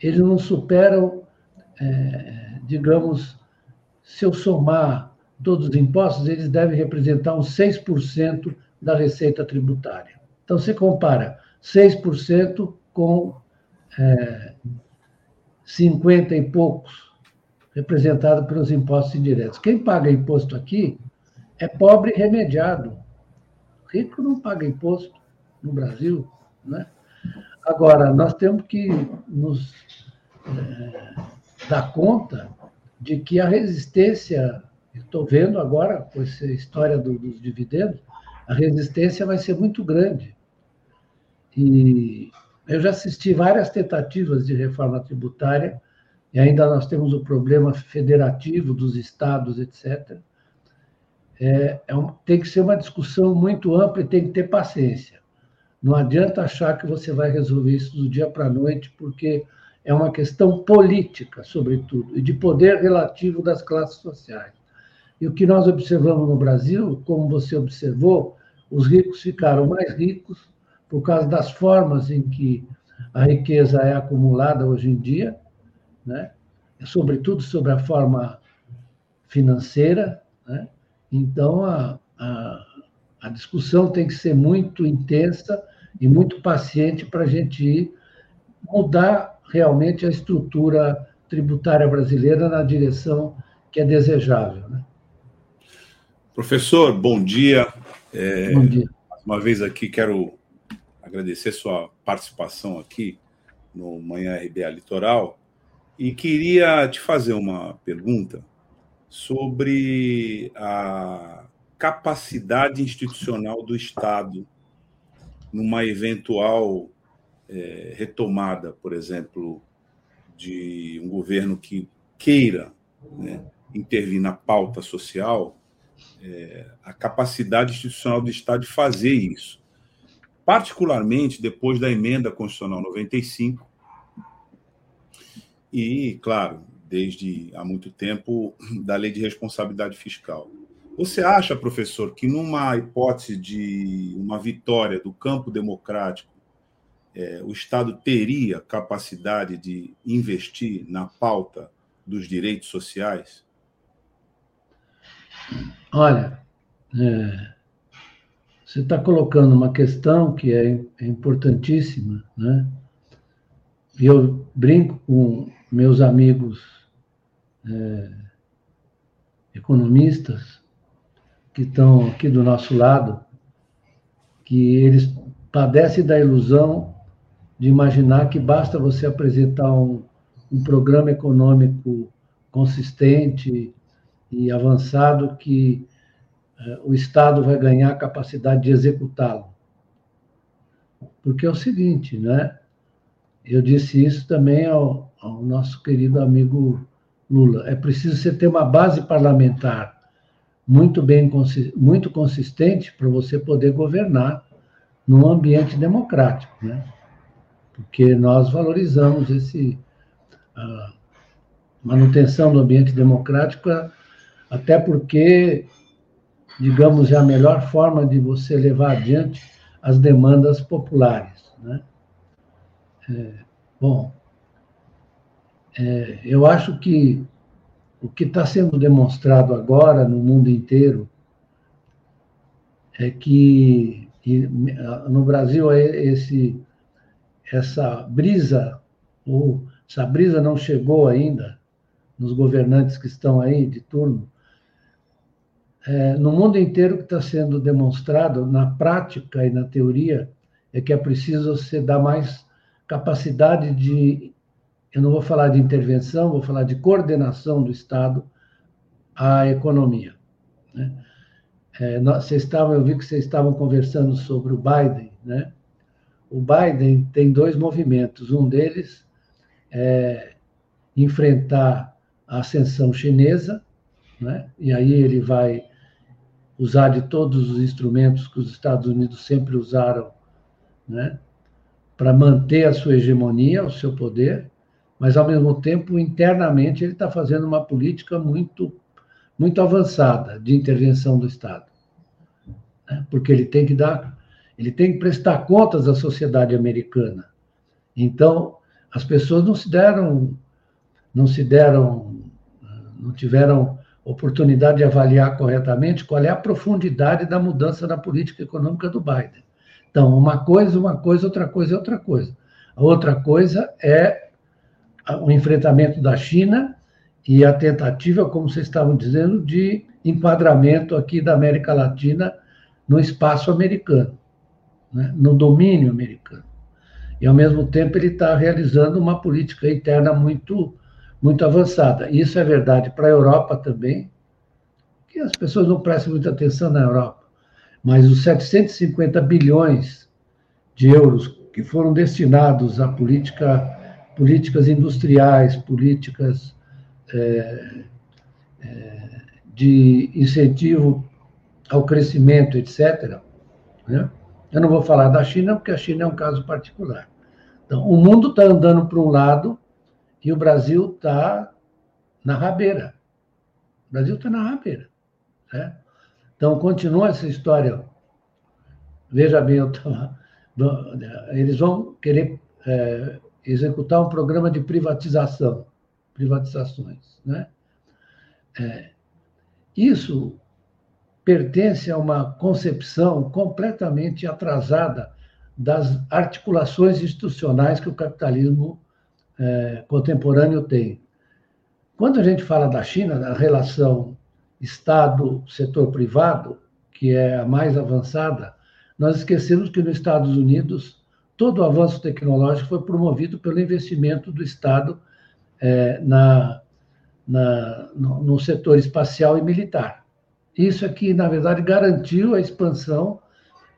E: Eles não superam, é, digamos, se eu somar todos os impostos, eles devem representar uns 6% da receita tributária. Então, você compara 6% com é, 50 e poucos, representado pelos impostos indiretos. Quem paga imposto aqui é pobre remediado. Rico não paga imposto no Brasil. Né? Agora, nós temos que nos é, dar conta de que a resistência, estou vendo agora com essa história do, dos dividendos, a resistência vai ser muito grande. E eu já assisti várias tentativas de reforma tributária, e ainda nós temos o problema federativo dos estados, etc. É, é um, tem que ser uma discussão muito ampla e tem que ter paciência. Não adianta achar que você vai resolver isso do dia para a noite, porque é uma questão política, sobretudo, e de poder relativo das classes sociais. E o que nós observamos no Brasil, como você observou, os ricos ficaram mais ricos por causa das formas em que a riqueza é acumulada hoje em dia, né? sobretudo sobre a forma financeira. Né? Então, a, a, a discussão tem que ser muito intensa e muito paciente para a gente mudar realmente a estrutura tributária brasileira na direção que é desejável. Né?
C: Professor, bom dia. É, bom dia. Mais uma vez aqui quero agradecer sua participação aqui no Manhã RBA Litoral e queria te fazer uma pergunta sobre a capacidade institucional do Estado numa eventual é, retomada, por exemplo, de um governo que queira né, intervir na pauta social, é, a capacidade institucional do Estado de fazer isso particularmente depois da emenda constitucional 95 e, claro, desde há muito tempo da lei de responsabilidade fiscal. Você acha, professor, que numa hipótese de uma vitória do campo democrático, é, o Estado teria capacidade de investir na pauta dos direitos sociais?
E: Olha, é, você está colocando uma questão que é, é importantíssima, né? E eu brinco com meus amigos é, economistas que estão aqui do nosso lado, que eles padecem da ilusão de imaginar que basta você apresentar um, um programa econômico consistente e avançado que o Estado vai ganhar a capacidade de executá-lo. Porque é o seguinte, né? Eu disse isso também ao, ao nosso querido amigo Lula. É preciso você ter uma base parlamentar muito bem muito consistente para você poder governar num ambiente democrático, né? Porque nós valorizamos esse a manutenção do ambiente democrático, até porque, digamos, é a melhor forma de você levar adiante as demandas populares. Né? É, bom, é, eu acho que o que está sendo demonstrado agora no mundo inteiro é que no Brasil esse essa brisa ou essa brisa não chegou ainda nos governantes que estão aí de turno é, no mundo inteiro que está sendo demonstrado na prática e na teoria é que é preciso se dar mais capacidade de eu não vou falar de intervenção, vou falar de coordenação do Estado à economia. Né? É, vocês estavam, eu vi que vocês estavam conversando sobre o Biden, né? O Biden tem dois movimentos. Um deles é enfrentar a ascensão chinesa, né? e aí ele vai usar de todos os instrumentos que os Estados Unidos sempre usaram né? para manter a sua hegemonia, o seu poder, mas ao mesmo tempo internamente ele está fazendo uma política muito muito avançada de intervenção do Estado, né? porque ele tem que dar, ele tem que prestar contas à sociedade americana. Então as pessoas não se deram, não se deram, não tiveram oportunidade de avaliar corretamente qual é a profundidade da mudança na política econômica do Biden. Então, uma coisa, uma coisa, outra coisa, outra coisa. A outra coisa é o enfrentamento da China e a tentativa, como vocês estavam dizendo, de enquadramento aqui da América Latina no espaço americano, né? no domínio americano. E, ao mesmo tempo, ele está realizando uma política interna muito, muito avançada. Isso é verdade para a Europa também, que as pessoas não prestam muita atenção na Europa. Mas os 750 bilhões de euros que foram destinados à política políticas industriais, políticas é, é, de incentivo ao crescimento, etc. Né? Eu não vou falar da China, porque a China é um caso particular. Então, o mundo está andando para um lado e o Brasil está na rabeira. O Brasil está na rabeira. Né? Então, continua essa história. Veja bem, tava, eles vão querer é, executar um programa de privatização, privatizações, né? É, isso pertence a uma concepção completamente atrasada das articulações institucionais que o capitalismo é, contemporâneo tem. Quando a gente fala da China, da relação Estado-setor privado, que é a mais avançada, nós esquecemos que nos Estados Unidos todo o avanço tecnológico foi promovido pelo investimento do Estado é, na, na, no, no, setor espacial e militar. Isso aqui, na verdade, garantiu a expansão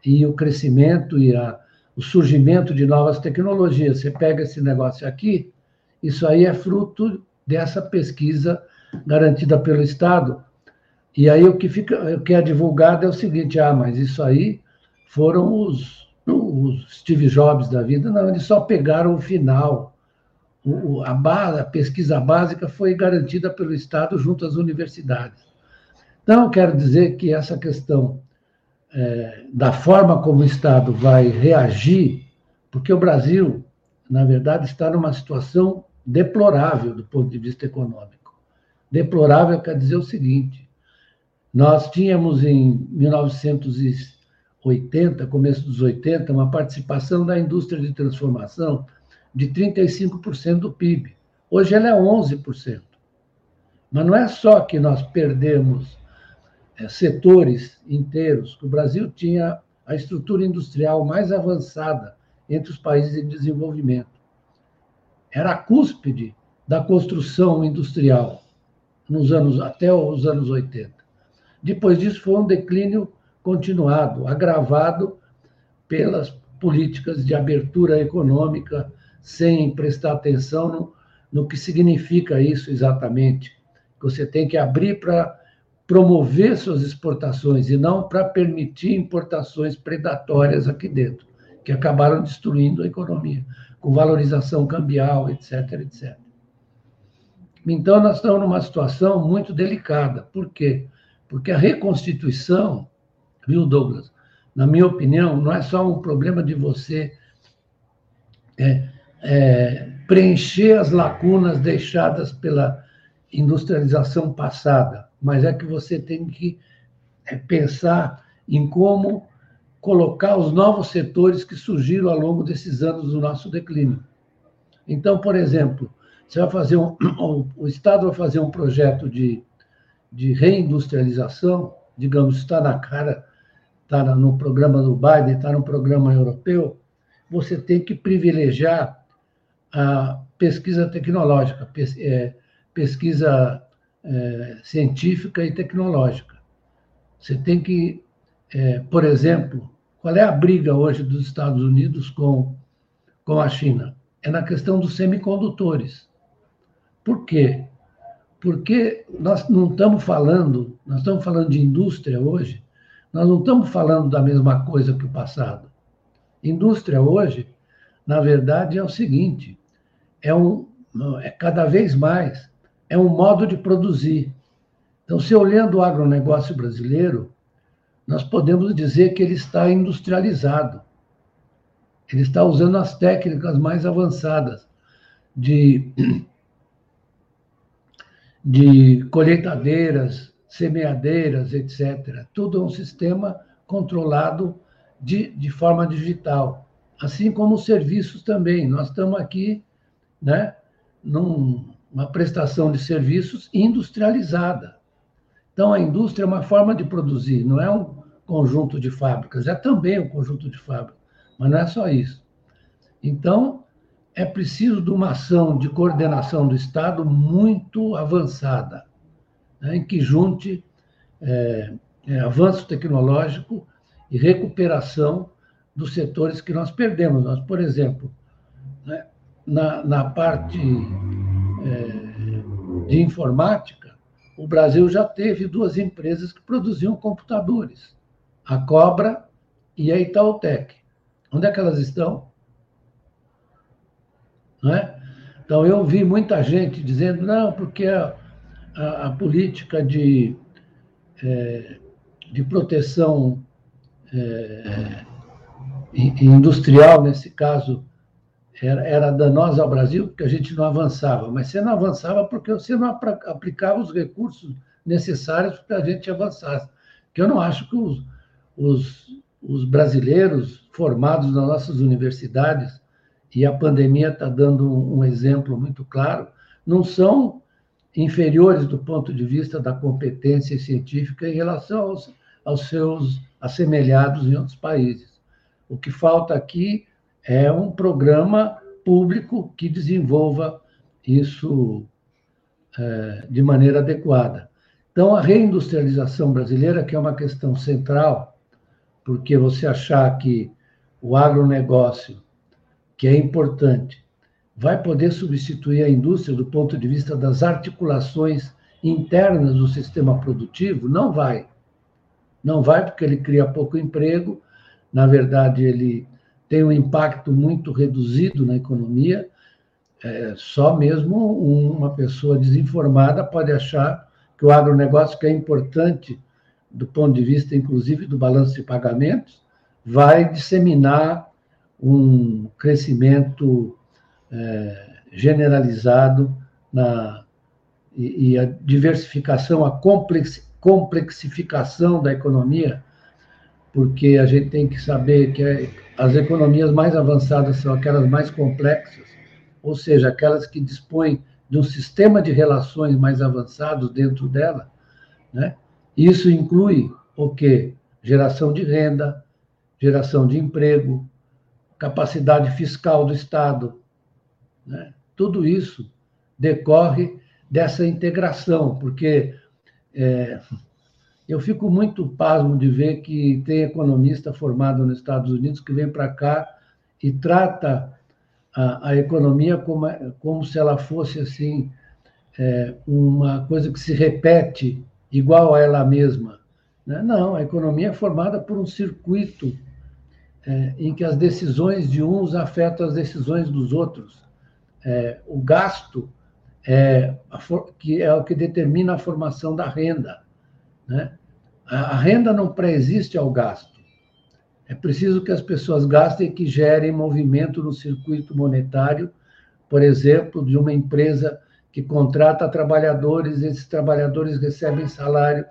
E: e o crescimento e a, o surgimento de novas tecnologias. Você pega esse negócio aqui, isso aí é fruto dessa pesquisa garantida pelo Estado. E aí o que, fica, o que é divulgado é o seguinte: ah, mas isso aí foram os os Steve Jobs da vida, não, eles só pegaram o final. O, a, base, a pesquisa básica foi garantida pelo Estado junto às universidades. Então, quero dizer que essa questão é, da forma como o Estado vai reagir, porque o Brasil, na verdade, está numa situação deplorável do ponto de vista econômico. Deplorável quer dizer o seguinte: nós tínhamos em 1900 80, começo dos 80, uma participação da indústria de transformação de 35% do PIB. Hoje ela é 11%. Mas não é só que nós perdemos setores inteiros, o Brasil tinha a estrutura industrial mais avançada entre os países em desenvolvimento. Era a cúspide da construção industrial nos anos até os anos 80. Depois disso foi um declínio continuado, agravado pelas políticas de abertura econômica, sem prestar atenção no, no que significa isso exatamente. Você tem que abrir para promover suas exportações e não para permitir importações predatórias aqui dentro, que acabaram destruindo a economia, com valorização cambial, etc, etc. Então, nós estamos numa situação muito delicada. Por quê? Porque a reconstituição, viu, Douglas? Na minha opinião, não é só um problema de você é, é, preencher as lacunas deixadas pela industrialização passada, mas é que você tem que é, pensar em como colocar os novos setores que surgiram ao longo desses anos do nosso declínio. Então, por exemplo, você vai fazer um, o Estado vai fazer um projeto de, de reindustrialização, digamos, está na cara, está no programa do Biden, está no programa europeu, você tem que privilegiar a pesquisa tecnológica, é, pesquisa é, científica e tecnológica. Você tem que, é, por exemplo, qual é a briga hoje dos Estados Unidos com, com a China? É na questão dos semicondutores. Por quê? Porque nós não estamos falando, nós estamos falando de indústria hoje, nós não estamos falando da mesma coisa que o passado. Indústria hoje, na verdade, é o seguinte: é um, é cada vez mais é um modo de produzir. Então, se olhando o agronegócio brasileiro, nós podemos dizer que ele está industrializado. Ele está usando as técnicas mais avançadas de, de colheitadeiras, semeadeiras, etc. Tudo é um sistema controlado de, de forma digital. Assim como os serviços também. Nós estamos aqui né, numa prestação de serviços industrializada. Então, a indústria é uma forma de produzir, não é um conjunto de fábricas, é também um conjunto de fábricas, mas não é só isso. Então, é preciso de uma ação de coordenação do Estado muito avançada, né, em que junte é, é, avanço tecnológico e recuperação dos setores que nós perdemos. Nós, por exemplo, né, na, na parte de informática, o Brasil já teve duas empresas que produziam computadores, a Cobra e a Itautec. Onde é que elas estão? Não é? Então, eu vi muita gente dizendo, não, porque a, a, a política de, é, de proteção é, industrial, nesse caso, era, era danosa ao Brasil, porque a gente não avançava. Mas você não avançava porque você não aplicava os recursos necessários para a gente avançasse. Que eu não acho que os, os, os brasileiros formados nas nossas universidades, e a pandemia está dando um, exemplo muito claro, não são inferiores do ponto de vista da competência científica em relação aos, aos seus assemelhados em outros países. O que falta aqui é um programa público que desenvolva isso é, de maneira adequada. Então, a reindustrialização brasileira, que é uma questão central, porque você achar que o agronegócio, que é importante, vai poder substituir a indústria do ponto de vista das articulações internas do sistema produtivo, não vai. Não vai, porque ele cria pouco emprego, na verdade, ele tem um impacto muito reduzido na economia. É, só mesmo uma pessoa desinformada pode achar que o agronegócio, que é importante do ponto de vista, inclusive, do balanço de pagamentos, vai disseminar um crescimento é, generalizado na, e, e, a diversificação, a complex, complexificação da economia porque a gente tem que saber que é, as economias mais avançadas são aquelas mais complexas, ou seja, aquelas que dispõem de um sistema de relações mais avançados dentro dela, né? Isso inclui o quê? Geração de renda, geração de emprego, capacidade fiscal do Estado, né? Tudo isso decorre dessa integração, porque é, eu fico muito pasmo de ver que tem economista formado nos Estados Unidos que vem para cá e trata a, a economia como, como se ela fosse assim é, uma coisa que se repete igual a ela mesma. Né? Não, a economia é formada por um circuito é, em que as decisões de uns afetam as decisões dos outros. É, o gasto é, que é o que determina a formação da renda. Né? A, renda não pré-existe ao gasto. É preciso que as pessoas gastem e que gerem movimento no circuito monetário, por exemplo, de uma empresa que contrata trabalhadores, esses trabalhadores recebem salário,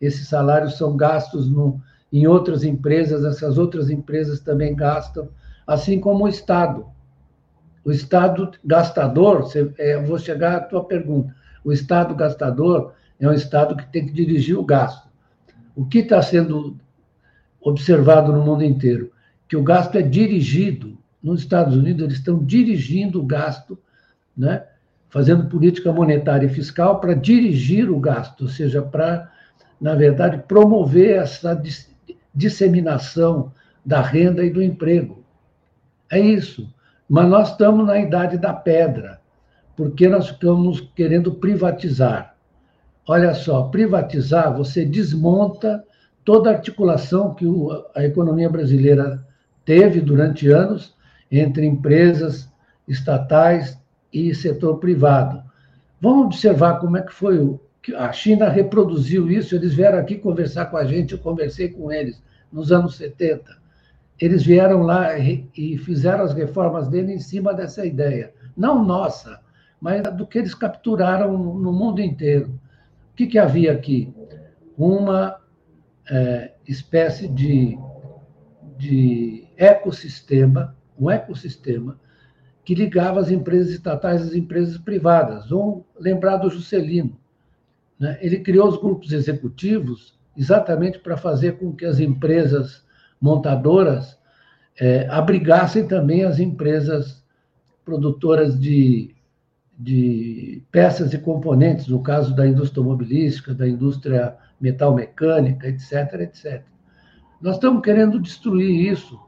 E: esses salários são gastos no, em outras empresas, essas outras empresas também gastam, assim como o Estado. O Estado gastador, é, vou chegar à tua pergunta, o Estado gastador é um Estado que tem que dirigir o gasto. O que está sendo observado no mundo inteiro? Que o gasto é dirigido. Nos Estados Unidos, eles estão dirigindo o gasto, né? fazendo política monetária e fiscal para dirigir o gasto, ou seja, para, na verdade, promover essa disseminação da renda e do emprego. É isso. Mas nós estamos na idade da pedra, porque nós ficamos querendo privatizar. Olha só, privatizar, você desmonta toda a articulação que a economia brasileira teve durante anos entre empresas estatais e setor privado. Vamos observar como é que foi o a China reproduziu isso, eles vieram aqui conversar com a gente, eu conversei com eles nos anos 70. Eles vieram lá e fizeram as reformas dele em cima dessa ideia. Não nossa, mas do que eles capturaram no mundo inteiro. O que, que havia aqui? Uma é, espécie de, de ecossistema, um ecossistema que ligava as empresas estatais às empresas privadas. Vamos lembrar do Juscelino. Né? Ele criou os grupos executivos exatamente para fazer com que as empresas montadoras é, abrigassem também as empresas produtoras de, de peças e componentes, no caso da indústria automobilística, da indústria metalmecânica, etc, etc. Nós estamos querendo destruir isso,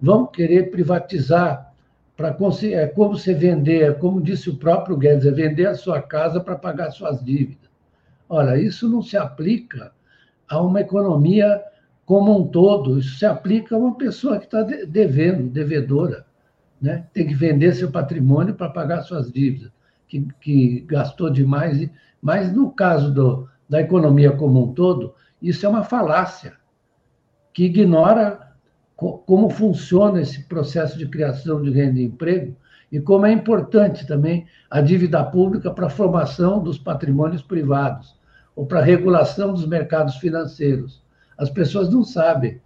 E: vamos querer privatizar para é como você vender, é como disse o próprio Guedes, é vender a sua casa para pagar suas dívidas. Olha, isso não se aplica a uma economia como um todo, isso se aplica a uma pessoa que está devendo, devedora. Né? Tem que vender seu patrimônio para pagar suas dívidas, que, que gastou demais. Mas no caso do, da economia como um todo, isso é uma falácia que ignora como funciona esse processo de criação de renda e emprego e como é importante também a dívida pública para a formação dos patrimônios privados ou para a regulação dos mercados financeiros. As pessoas não sabem.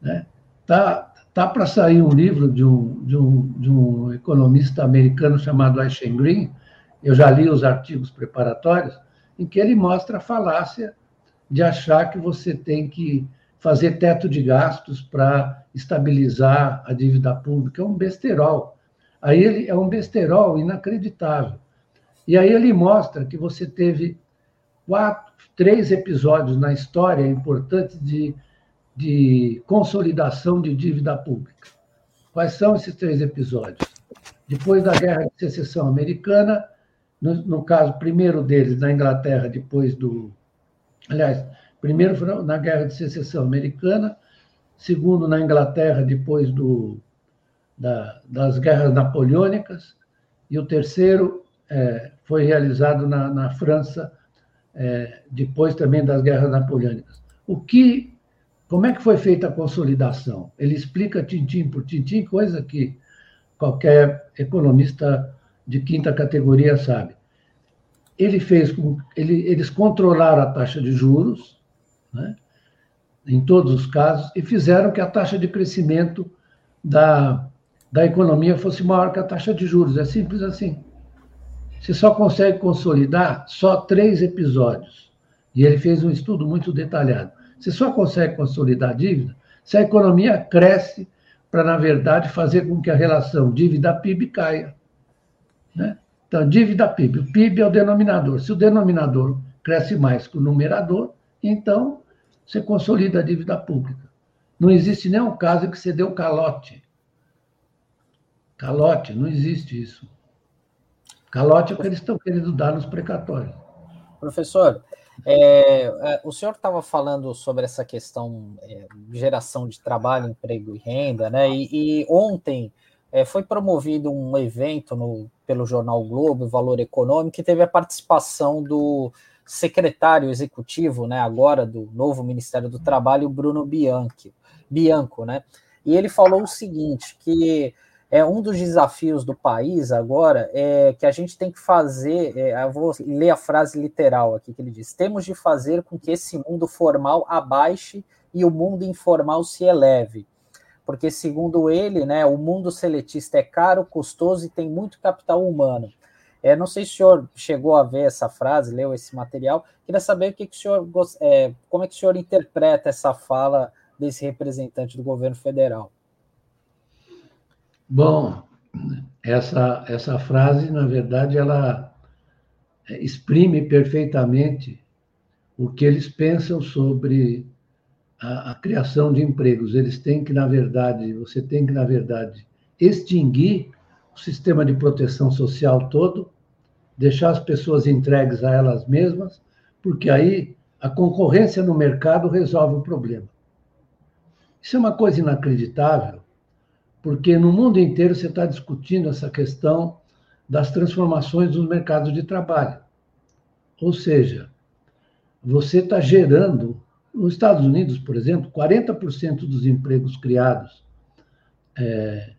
E: Né? Tá, tá para sair um livro de um, de, um, de um economista americano chamado Aishen Green, eu já li os artigos preparatórios, em que ele mostra a falácia de achar que você tem que fazer teto de gastos para estabilizar a dívida pública. É um besterol. Aí ele é um besterol inacreditável. E aí ele mostra que você teve quatro, três episódios na história importantes de, de consolidação de dívida pública. Quais são esses três episódios? Depois da Guerra de Secessão Americana, no, no caso, primeiro deles na Inglaterra, depois do. Aliás, Primeiro na Guerra de Secessão Americana, segundo na Inglaterra, depois do, da, das guerras napoleônicas, e o terceiro é, foi realizado na, na França, é, depois também das guerras napoleônicas. O que, como é que foi feita a consolidação? Ele explica tintim por tintim, coisa que qualquer economista de quinta categoria sabe. Ele fez, ele, eles controlaram a taxa de juros, né? em todos os casos, e fizeram que a taxa de crescimento da, da economia fosse maior que a taxa de juros. É simples assim. Você só consegue consolidar só três episódios. E ele fez um estudo muito detalhado. Você só consegue consolidar a dívida se a economia cresce para, na verdade, fazer com que a relação dívida-PIB caia. Né? Então, dívida-PIB. O PIB é o denominador. Se o denominador cresce mais que o numerador, então você consolida a dívida pública. Não existe nenhum caso que você deu calote. Calote, não existe isso. Calote é o que eles estão querendo dar nos precatórios.
B: Professor, é, é o senhor estava falando sobre essa questão é, geração de trabalho, emprego e renda, né? E, e ontem é, foi promovido um evento no, pelo jornal Globo, Valor Econômico, que teve a participação do secretário executivo, né, agora do novo Ministério do Trabalho, Bruno Bianchi, Bianco, né? E ele falou o seguinte, que é um dos desafios do país agora é que a gente tem que fazer, é, eu vou ler a frase literal aqui que ele diz: temos de fazer com que esse mundo formal abaixe e o mundo informal se eleve. Porque, segundo ele, né, o mundo seletista é caro, custoso e tem muito capital humano. É, não sei se o senhor chegou a ver essa frase, leu esse material. Queria saber o que, que o senhor, é, como é que o senhor interpreta essa fala desse representante do governo federal.
E: Bom, essa, essa frase, na verdade, ela exprime perfeitamente o que eles pensam sobre a, a, criação de empregos. Eles têm que, na verdade, você tem que, na verdade, extinguir o sistema de proteção social todo, deixar as pessoas entregues a elas mesmas, porque aí a concorrência no mercado resolve o problema. Isso é uma coisa inacreditável, porque no mundo inteiro você está discutindo essa questão das transformações nos mercados de trabalho. Ou seja, você está gerando, nos Estados Unidos, por exemplo, 40% dos empregos criados é,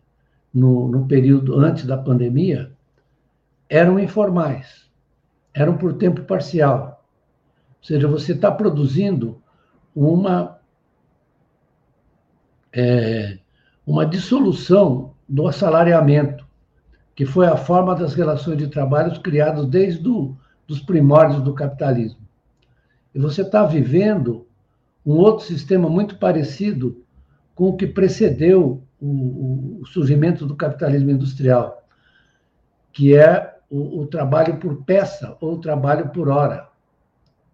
E: no, no período antes da pandemia eram informais, eram por tempo parcial. Ou seja, você está produzindo uma é, uma dissolução do assalariamento, que foi a forma das relações de trabalho criadas desde do, os primórdios do capitalismo. E você está vivendo um outro sistema muito parecido com o que precedeu o, o surgimento do capitalismo industrial, que é o, o trabalho por peça ou o trabalho por hora,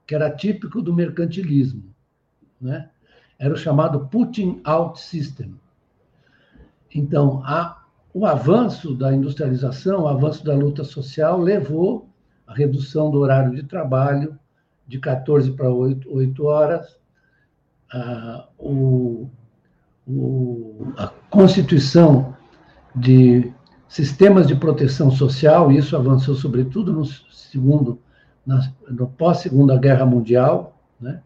E: que era típico do mercantilismo, né? Era o chamado putting out system. Então, a, o avanço da industrialização, o avanço da luta social levou à redução do horário de trabalho de 14 para 8, 8 horas, a, o, o, a constituição de sistemas de proteção social, e isso avançou sobretudo no segundo, na, no pós-segunda guerra mundial, né?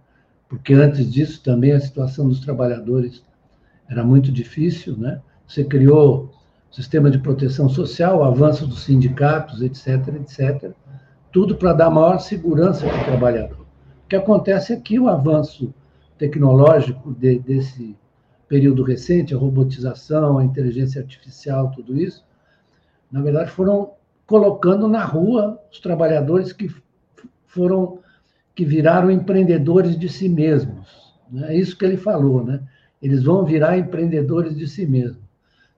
E: porque antes disso também a situação dos trabalhadores era muito difícil, né? Você criou sistema de proteção social, avanço dos sindicatos, etc, etc, tudo para dar maior segurança para o trabalhador. O que acontece é que o avanço tecnológico de, desse período recente, a robotização, a inteligência artificial, tudo isso, na verdade foram colocando na rua os trabalhadores que foram que viraram empreendedores de si mesmos. Né? É isso que ele falou, né? Eles vão virar empreendedores de si mesmos.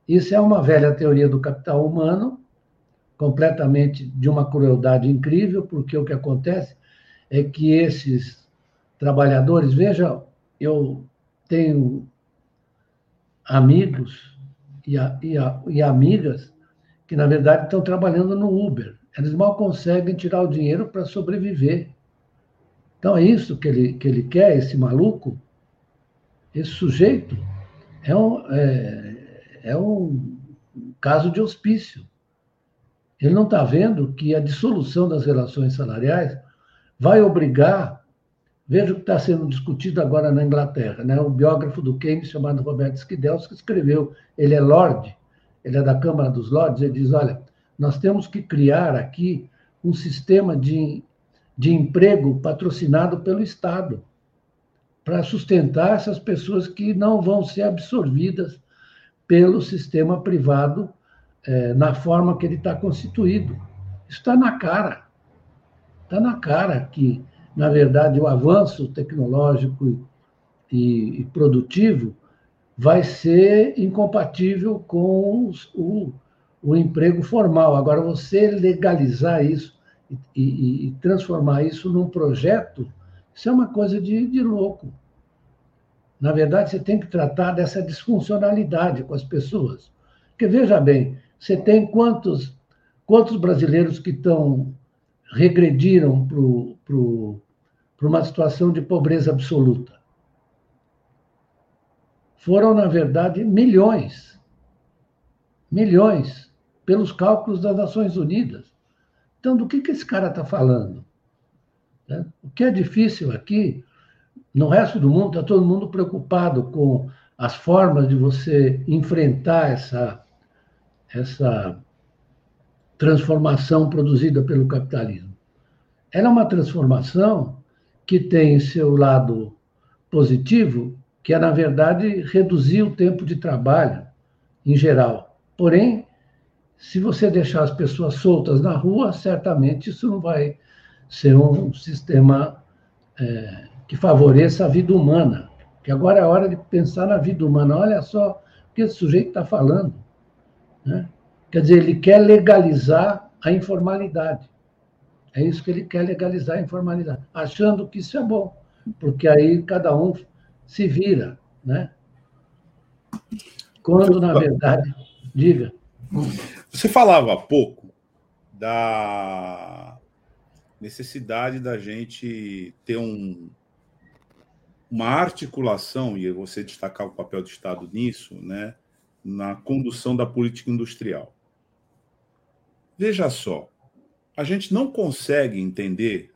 E: Isso é uma velha teoria do capital humano, completamente de uma crueldade incrível, porque o que acontece é que esses trabalhadores, veja, eu tenho amigos e, e, e amigas que, na verdade, estão trabalhando no Uber. Eles mal conseguem tirar o dinheiro para sobreviver. Então é isso que ele, que ele quer, esse maluco, esse sujeito, é um, é, é um caso de hospício. Ele não está vendo que a dissolução das relações salariais vai obrigar. Veja o que está sendo discutido agora na Inglaterra. Né? O biógrafo do Keynes, chamado Roberto Skidels, que escreveu, ele é Lorde, ele é da Câmara dos Lordes, ele diz: olha, nós temos que criar aqui um sistema de de emprego patrocinado pelo Estado, para sustentar essas pessoas que não vão ser absorvidas pelo sistema privado é, na forma que ele está constituído. Isso está na cara. Está na cara que, na verdade, o avanço tecnológico e, e produtivo vai ser incompatível com os, o, o emprego formal. Agora, você legalizar isso e, e, transformar isso num projeto, isso é uma coisa de, de louco. Na verdade, você tem que tratar dessa disfuncionalidade com as pessoas. Porque, veja bem, você tem quantos, quantos brasileiros que estão regrediram para uma situação de pobreza absoluta? Foram, na verdade, milhões. Milhões, pelos cálculos das Nações Unidas. Então, do que, que esse cara está falando? Né? O que é difícil aqui, no resto do mundo, está todo mundo preocupado com as formas de você enfrentar essa, essa transformação produzida pelo capitalismo. Ela é uma transformação que tem seu lado positivo, que é, na verdade, reduzir o tempo de trabalho em geral. Porém, se você deixar as pessoas soltas na rua, certamente isso não vai ser um sistema é, que favoreça a vida humana. Que agora é hora de pensar na vida humana. Olha só o que esse sujeito está falando. Né? Quer dizer, ele quer legalizar a informalidade. É isso que ele quer legalizar a informalidade, achando que isso é bom, porque aí cada um se vira, né? Quando, na verdade, diga.
C: Você falava há pouco da necessidade da gente ter um, uma articulação, e você destacar o papel do Estado nisso, né, na condução da política industrial. Veja só, a gente não consegue entender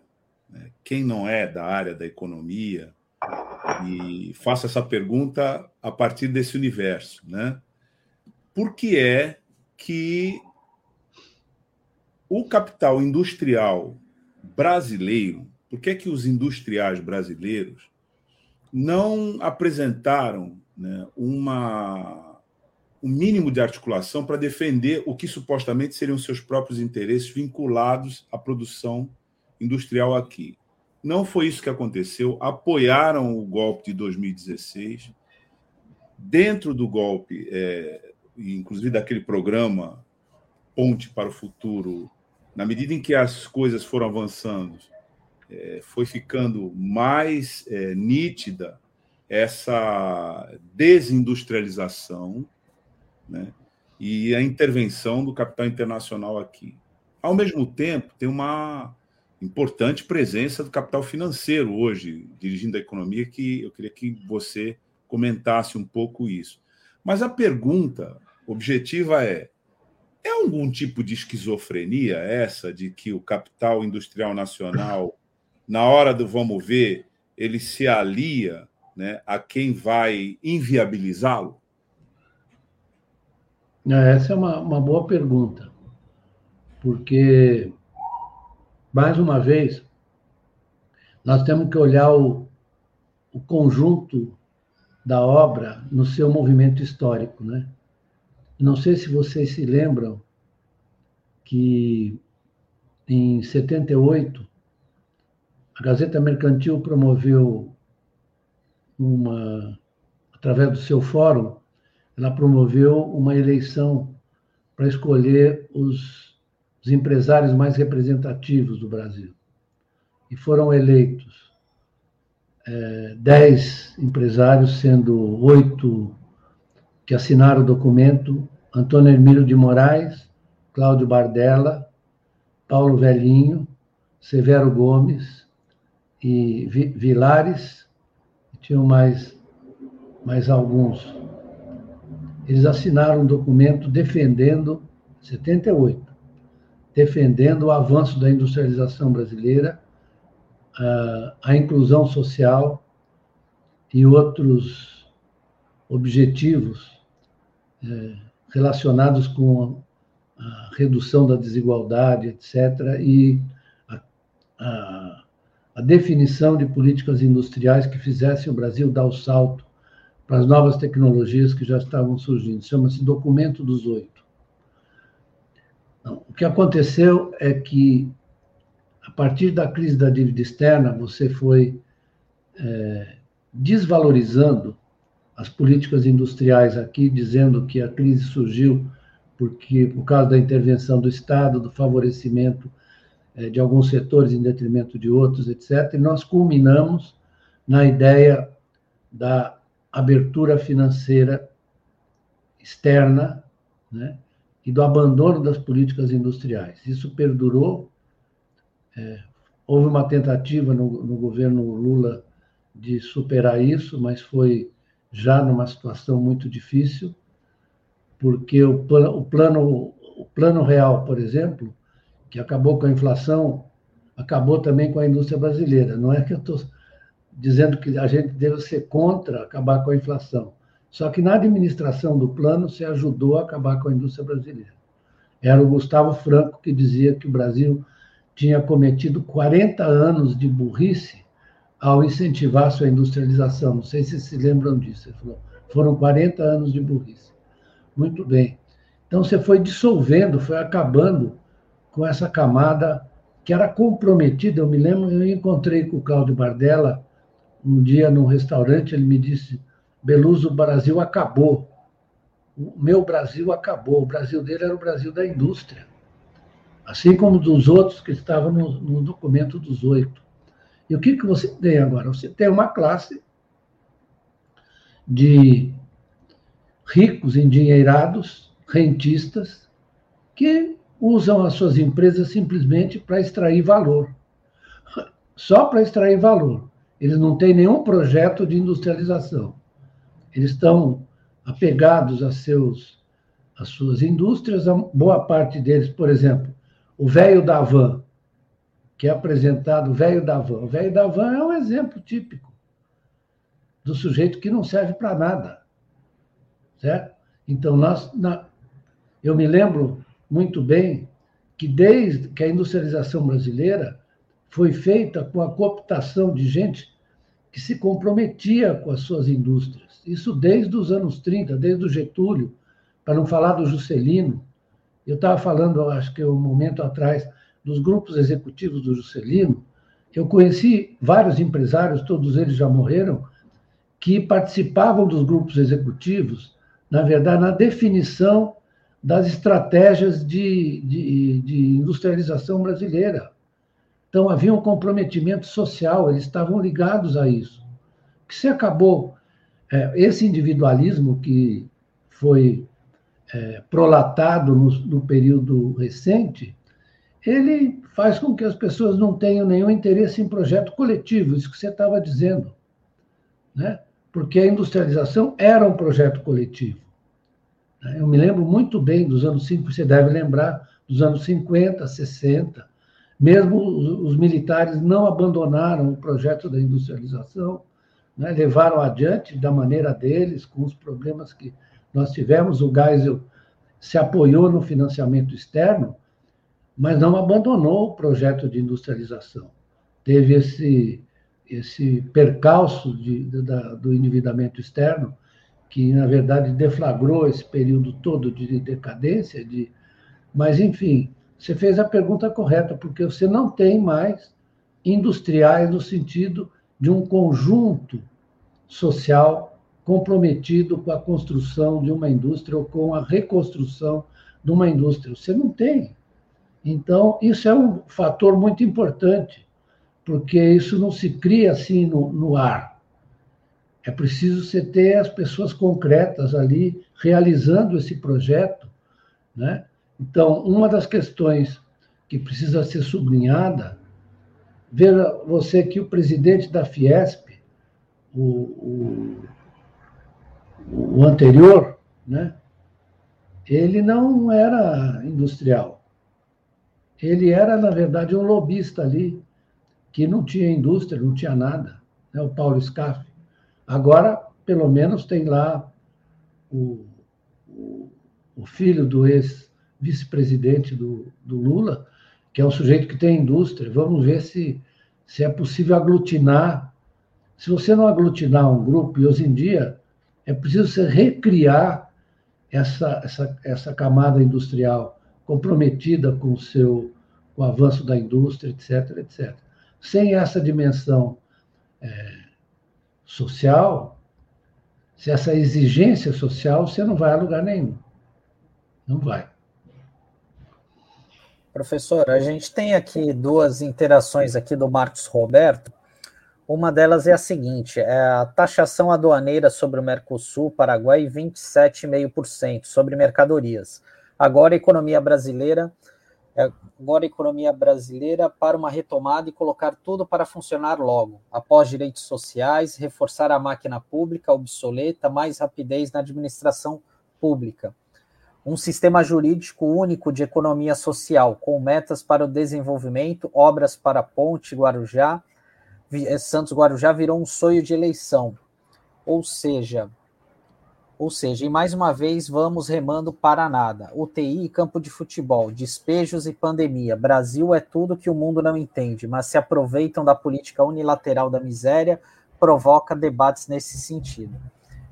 C: né, quem não é da área da economia e faça essa pergunta a partir desse universo, né? Por que é que o capital industrial brasileiro, por que é que os industriais brasileiros não apresentaram né, uma, um mínimo de articulação para defender o que supostamente seriam seus próprios interesses vinculados à produção industrial aqui. Não foi isso que aconteceu. Apoiaram o golpe de 2016. Dentro do golpe, é, inclusive daquele programa Ponte para o Futuro, na medida em que as coisas foram avançando, é, foi ficando mais é, nítida essa desindustrialização né, e a intervenção do capital internacional aqui. Ao mesmo tempo, tem uma importante presença do capital financeiro hoje, dirigindo a economia, que eu queria que você comentasse um pouco isso. Mas a pergunta objetiva é: é algum tipo de esquizofrenia essa de que o capital industrial nacional na hora do vamos ver, ele se alia né, a quem vai inviabilizá-lo?
E: É, essa é uma, uma boa pergunta, porque, mais uma vez, nós temos que olhar o, o conjunto da obra no seu movimento histórico. Né? Não sei se vocês se lembram que em 78 a Gazeta Mercantil promoveu uma, através do seu fórum, ela promoveu uma eleição para escolher os, os empresários mais representativos do Brasil. E foram eleitos é, dez empresários, sendo oito que assinaram o documento: Antônio Hermílio de Moraes, Cláudio Bardella, Paulo Velhinho, Severo Gomes, e Vilares, tinham mais, mais alguns. Eles assinaram um documento defendendo, 78, defendendo o avanço da industrialização brasileira, a, inclusão social e outros objetivos é, relacionados com a redução da desigualdade, etc., e a, a a definição de políticas industriais que fizessem o Brasil dar o salto para as novas tecnologias que já estavam surgindo. Chama-se Documento dos Oito. Então, o que aconteceu é que, a partir da crise da dívida externa, você foi é, desvalorizando as políticas industriais aqui, dizendo que a crise surgiu porque por causa da intervenção do Estado, do favorecimento é, de alguns setores em detrimento de outros, etc. E nós culminamos na ideia da abertura financeira externa né, e do abandono das políticas industriais. Isso perdurou. É, houve uma tentativa no, no governo Lula de superar isso, mas foi já numa situação muito difícil, porque o plano, o plano, o plano real, por exemplo, que acabou com a inflação, acabou também com a indústria brasileira. Não é que eu estou dizendo que a gente deve ser contra acabar com a inflação. Só que na administração do plano se ajudou a acabar com a indústria brasileira. Era o Gustavo Franco que dizia que o Brasil tinha cometido 40 anos de burrice ao incentivar sua industrialização. Não sei se se lembram disso. Ele falou, foram 40 anos de burrice. Muito bem. Então você foi dissolvendo, foi acabando com essa camada que era comprometida. Eu me lembro, eu encontrei com o Cláudio Bardella um dia num restaurante, ele me disse: Beluso, o Brasil acabou. O meu Brasil acabou. O Brasil dele era o Brasil da indústria. Assim como dos outros que estavam no, no documento dos oito. E o que, que você tem agora? Você tem uma classe de ricos, endinheirados, rentistas, que usam as suas empresas simplesmente para extrair valor. Só para extrair valor. Eles não têm nenhum projeto de industrialização. Eles estão apegados a seus, às suas indústrias, a boa parte deles, por exemplo, o velho da van, que é apresentado, o velho da van. O velho da van é um exemplo típico do sujeito que não serve para nada. Certo? Então, nós, na, eu me lembro muito bem que desde que a industrialização brasileira foi feita com a cooptação de gente que se comprometia com as suas indústrias. Isso desde os anos 30, desde o Getúlio, para não falar do Juscelino. Eu estava falando, acho que um momento atrás, dos grupos executivos do Juscelino. Eu conheci vários empresários, todos eles já morreram, que participavam dos grupos executivos, na verdade, na definição das estratégias de, de, de industrialização brasileira. Então, havia um comprometimento social, eles estavam ligados a isso. Que se acabou é, esse individualismo que foi é, prolatado no, no período recente, ele faz com que as pessoas não tenham nenhum interesse em projeto coletivo, isso que você estava dizendo. Né? Porque a industrialização era um projeto coletivo. Né? Eu me lembro muito bem dos anos 50, você deve lembrar, dos anos 50, 60, mesmo os, militares não abandonaram o projeto da industrialização, né? levaram adiante da maneira deles, com os problemas que nós tivemos. O Geisel se apoiou no financiamento externo, mas não abandonou o projeto de industrialização. Teve esse, esse percalço de, da, do endividamento externo, que, na verdade, deflagrou esse período todo de decadência, de, mas, enfim, você fez a pergunta correta, porque você não tem mais industriais no sentido de um conjunto social comprometido com a construção de uma indústria ou com a reconstrução de uma indústria. Você não tem. Então, isso é um fator muito importante, porque isso não se cria assim no, no ar. É preciso você ter as pessoas concretas ali realizando esse projeto, né? Então, uma das questões que precisa ser sublinhada, veja você que o presidente da Fiesp, o, o, o anterior, né, ele não era industrial. Ele era, na verdade, um lobista ali, que não tinha indústria, não tinha nada, né, o Paulo Scaff. Agora, pelo menos, tem lá o, o, o filho do ex vice-presidente do, do Lula, que é um sujeito que tem indústria. Vamos ver se, se é possível aglutinar. Se você não aglutinar um grupo, e hoje em dia é preciso você recriar essa, essa, essa camada industrial comprometida com o seu com o avanço da indústria, etc, etc. Sem essa dimensão é, social, se essa exigência social, você não vai a lugar nenhum. Não vai.
B: Professor, a gente tem aqui duas interações aqui do Marcos Roberto. Uma delas é a seguinte: é a taxação aduaneira sobre o Mercosul, Paraguai, 27,5% sobre mercadorias. Agora a economia brasileira, é, agora a economia brasileira para uma retomada e colocar tudo para funcionar logo, após direitos sociais, reforçar a máquina pública obsoleta, mais rapidez na administração pública. Um sistema jurídico único de economia social, com metas para o desenvolvimento, obras para Ponte Guarujá, eh, Santos Guarujá virou um sonho de eleição. Ou seja, ou seja, e mais uma vez vamos remando para nada. UTI e campo de futebol, despejos e pandemia. Brasil é tudo que o mundo não entende, mas se aproveitam da política unilateral da miséria, provoca debates nesse sentido.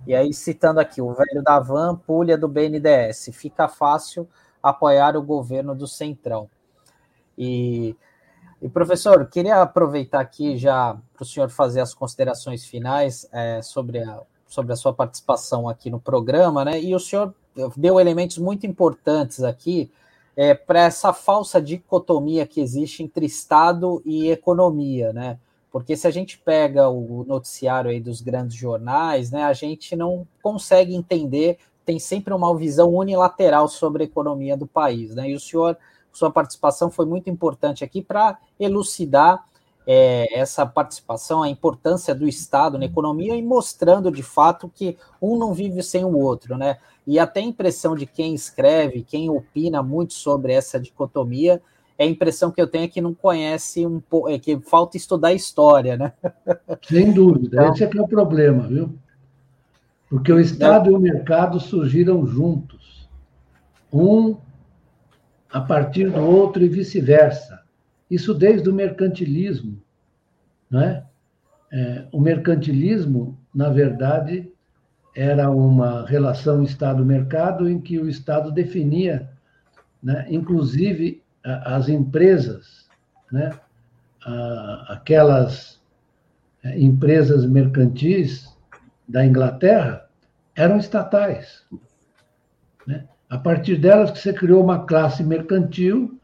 B: E aí, citando aqui, o velho da Van, pulha do BNDES, fica fácil apoiar o governo do Centrão. E, e professor, queria aproveitar aqui já para o senhor fazer as considerações finais é, sobre, a, sobre a sua participação aqui no programa, né? E o senhor deu elementos muito importantes aqui é, para essa falsa dicotomia que existe entre Estado e economia, né? Porque se a gente pega o noticiário aí dos grandes jornais, né, a gente não consegue entender, tem sempre uma visão unilateral sobre a economia do país. Né? E o senhor, sua participação foi muito importante aqui para elucidar é, essa participação, a importância do Estado na economia e mostrando de fato que um não vive sem o outro, né? E até a impressão de quem escreve, quem opina muito sobre essa dicotomia, a impressão que eu tenho é que não conhece um pouco, é que falta estudar história, né?
E: Sem dúvida, então, esse é que é o problema, viu? Porque o Estado é... e o mercado surgiram juntos, um a partir do outro e vice-versa. Isso desde o mercantilismo, né? É, o mercantilismo, na verdade, era uma relação Estado-mercado em que o Estado definia, né, inclusive as empresas, né, aquelas é, empresas mercantis da Inglaterra eram estatais. Né? A partir delas que você criou uma classe mercantil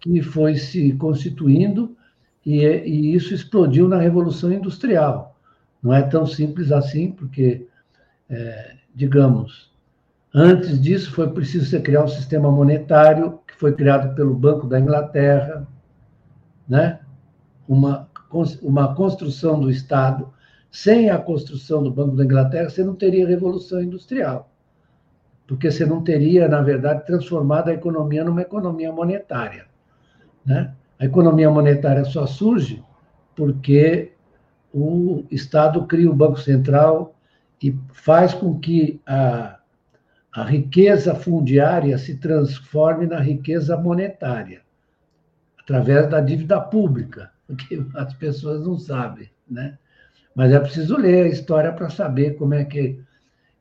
E: que foi se constituindo e, e isso explodiu na Revolução Industrial. Não é tão simples assim, porque, é, digamos, antes disso foi preciso você criar um sistema monetário que foi criado pelo Banco da Inglaterra, né? uma, uma construção do Estado. Sem a construção do Banco da Inglaterra, você não teria revolução industrial, porque você não teria, na verdade, transformado a economia numa economia monetária. Né? A economia monetária só surge porque o Estado cria o Banco Central e faz com que a a riqueza fundiária se transforme na riqueza monetária, através da dívida pública, porque as pessoas não sabem, né? Mas é preciso ler a história para saber como é que.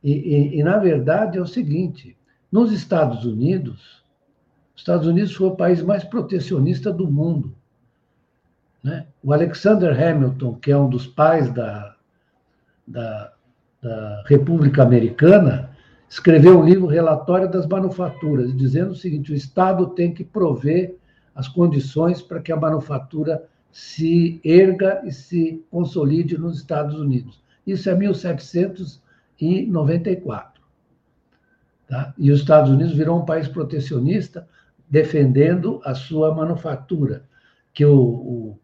E: E, e, e, na verdade, é o seguinte: nos Estados Unidos, os Estados Unidos foi o país mais protecionista do mundo. Né? O Alexander Hamilton, que é um dos pais da, da, da República Americana, escreveu um livro Relatório das Manufaturas, dizendo o seguinte: o Estado tem que prover as condições para que a manufatura se erga e se consolide nos Estados Unidos. Isso é 1794. Tá? E os Estados Unidos virou um país protecionista, defendendo a sua manufatura, que o, o,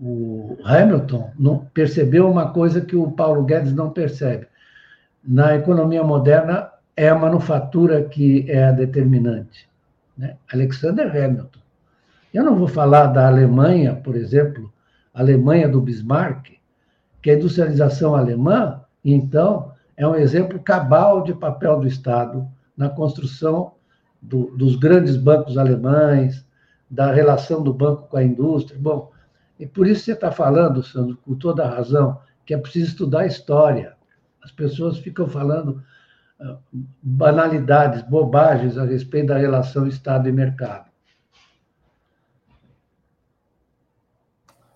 E: o Hamilton não, percebeu uma coisa que o Paulo Guedes não percebe na economia moderna é a manufatura que é a determinante. Né? Alexander Hamilton. Eu não vou falar da Alemanha, por exemplo, Alemanha do Bismarck, que a industrialização alemã, então, é um exemplo cabal de papel do Estado na construção do, dos grandes bancos alemães, da relação do banco com a indústria. Bom, e por isso você está falando, Sandro, com toda a razão, que é preciso estudar história. As pessoas ficam falando ah, banalidades, bobagens a respeito da relação Estado e mercado.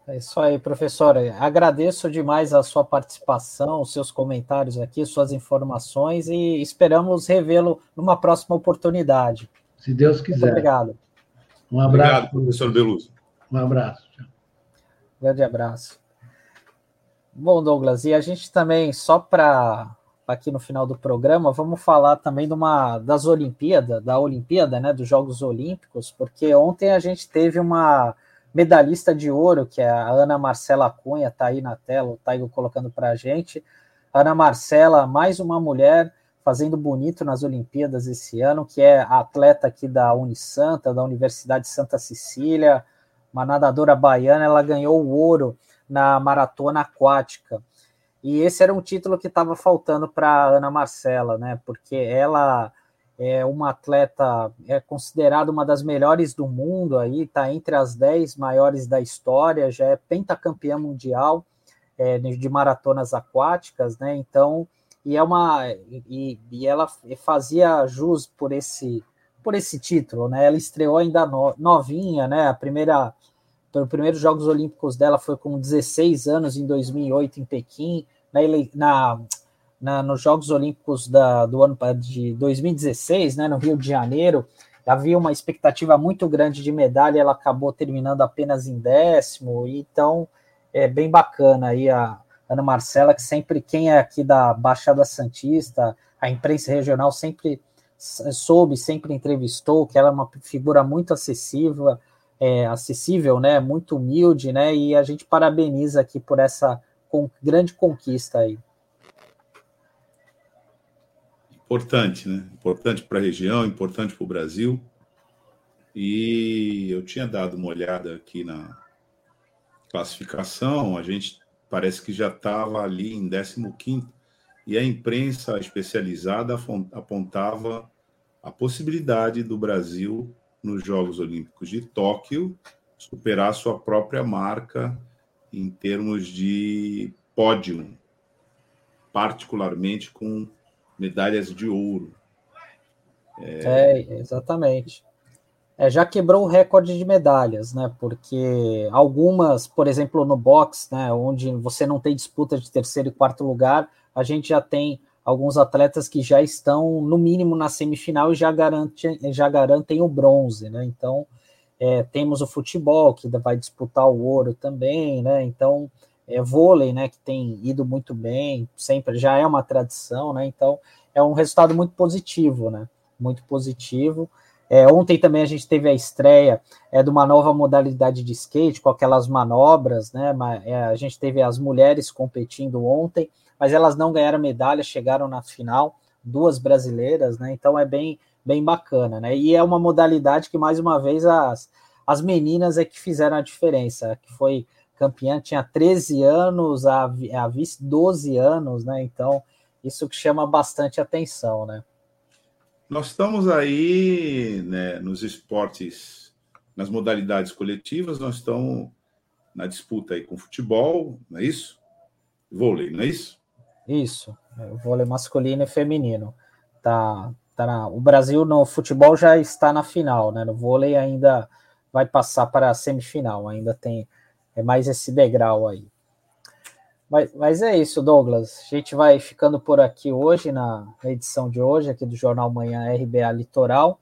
B: É isso aí, professora. Agradeço demais a sua participação, os seus comentários aqui, suas informações e esperamos revê-lo numa próxima oportunidade.
E: Se Deus quiser. Muito
B: obrigado.
C: Um abraço. Obrigado, professor Beluso.
E: Um abraço.
B: Grande abraço. Bom, Douglas, e a gente também, só para aqui no final do programa, vamos falar também de uma das Olimpíadas, da Olimpíada, né, dos Jogos Olímpicos, porque ontem a gente teve uma medalhista de ouro, que é a Ana Marcela Cunha, está aí na tela, o Taigo colocando para a gente. Ana Marcela, mais uma mulher fazendo bonito nas Olimpíadas esse ano, que é atleta aqui da Unisanta, da Universidade de Santa Cecília, uma nadadora baiana, ela ganhou o ouro na maratona aquática. E esse era um título que estava faltando para Ana Marcela, né? Porque ela é uma atleta, é considerada uma das melhores do mundo aí, está entre as 10 maiores da história, já é pentacampeã mundial é, de maratonas aquáticas, né? Então, e é uma e, e ela fazia jus por esse por esse título, né? Ela estreou ainda no, novinha, né? A primeira os primeiros Jogos Olímpicos dela foi com 16 anos em 2008 em Pequim, na, na, na nos Jogos Olímpicos da, do ano de 2016, né, no Rio de Janeiro, havia uma expectativa muito grande de medalha, ela acabou terminando apenas em décimo, então é bem bacana aí a Ana Marcela, que sempre, quem é aqui da Baixada Santista, a imprensa regional sempre soube, sempre entrevistou, que ela é uma figura muito acessível, é, acessível, né, muito humilde, né, e a gente parabeniza aqui por essa com, grande conquista aí.
C: Importante, né? Importante para a região, importante para o Brasil. E eu tinha dado uma olhada aqui na classificação, a gente parece que já estava ali em 15 e a imprensa especializada apontava a possibilidade do Brasil nos Jogos Olímpicos de Tóquio superar sua própria marca em termos de pódio, particularmente com medalhas de ouro.
B: É, é exatamente. É, já quebrou o recorde de medalhas, né? Porque algumas, por exemplo, no box, né, onde você não tem disputa de terceiro e quarto lugar, a gente já tem alguns atletas que já estão no mínimo na semifinal e já, garante, já garantem o bronze, né? Então é, temos o futebol que vai disputar o ouro também, né? Então é, vôlei, né? Que tem ido muito bem, sempre já é uma tradição, né? Então é um resultado muito positivo, né? Muito positivo. É, ontem também a gente teve a estreia é, de uma nova modalidade de skate com aquelas manobras, né? É, a gente teve as mulheres competindo ontem mas elas não ganharam medalha, chegaram na final, duas brasileiras, né? Então é bem, bem bacana, né? E é uma modalidade que, mais uma vez, as, as meninas é que fizeram a diferença, que foi campeã, tinha 13 anos, a, a vice 12 anos, né? Então, isso que chama bastante atenção, né?
C: Nós estamos aí né, nos esportes, nas modalidades coletivas, nós estamos na disputa aí com futebol, não é isso? Vôlei, não é isso?
B: Isso, o vôlei masculino e feminino. Tá, tá na, o Brasil no futebol já está na final, né? No vôlei ainda vai passar para a semifinal, ainda tem é mais esse degrau aí. Mas, mas é isso, Douglas. A gente vai ficando por aqui hoje, na, na edição de hoje, aqui do Jornal Manhã RBA Litoral.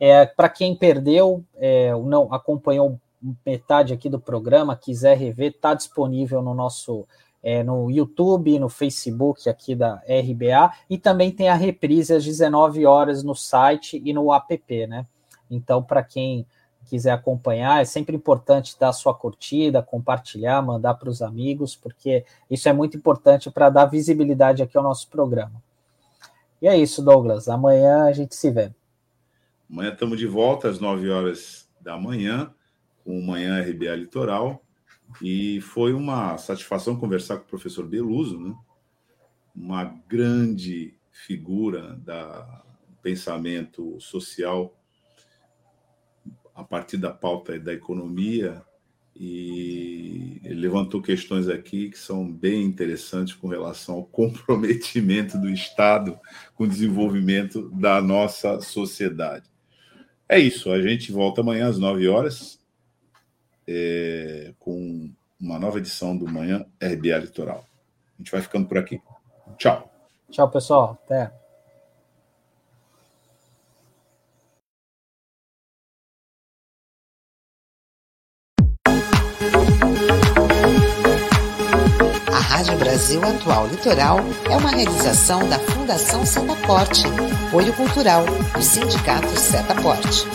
B: É, para quem perdeu, é, não acompanhou metade aqui do programa, quiser rever, está disponível no nosso é, no YouTube, no Facebook aqui da RBA, e também tem a reprise às 19 horas no site e no app, né? Então, para quem quiser acompanhar, é sempre importante dar sua curtida, compartilhar, mandar para os amigos, porque isso é muito importante para dar visibilidade aqui ao nosso programa. E é isso, Douglas. Amanhã a gente se vê.
C: Amanhã estamos de volta às 9 horas da manhã, com o Manhã RBA Litoral. E foi uma satisfação conversar com o professor Beluso, né? uma grande figura da pensamento social a partir da pauta da economia e ele levantou questões aqui que são bem interessantes com relação ao comprometimento do Estado com o desenvolvimento da nossa sociedade. É isso, a gente volta amanhã às 9 horas é, com uma nova edição do Manhã RBA Litoral. A gente vai ficando por aqui. Tchau.
B: Tchau, pessoal. Até.
F: A Rádio Brasil Atual Litoral é uma realização da Fundação Setaporte, apoio cultural do Sindicato Setaporte.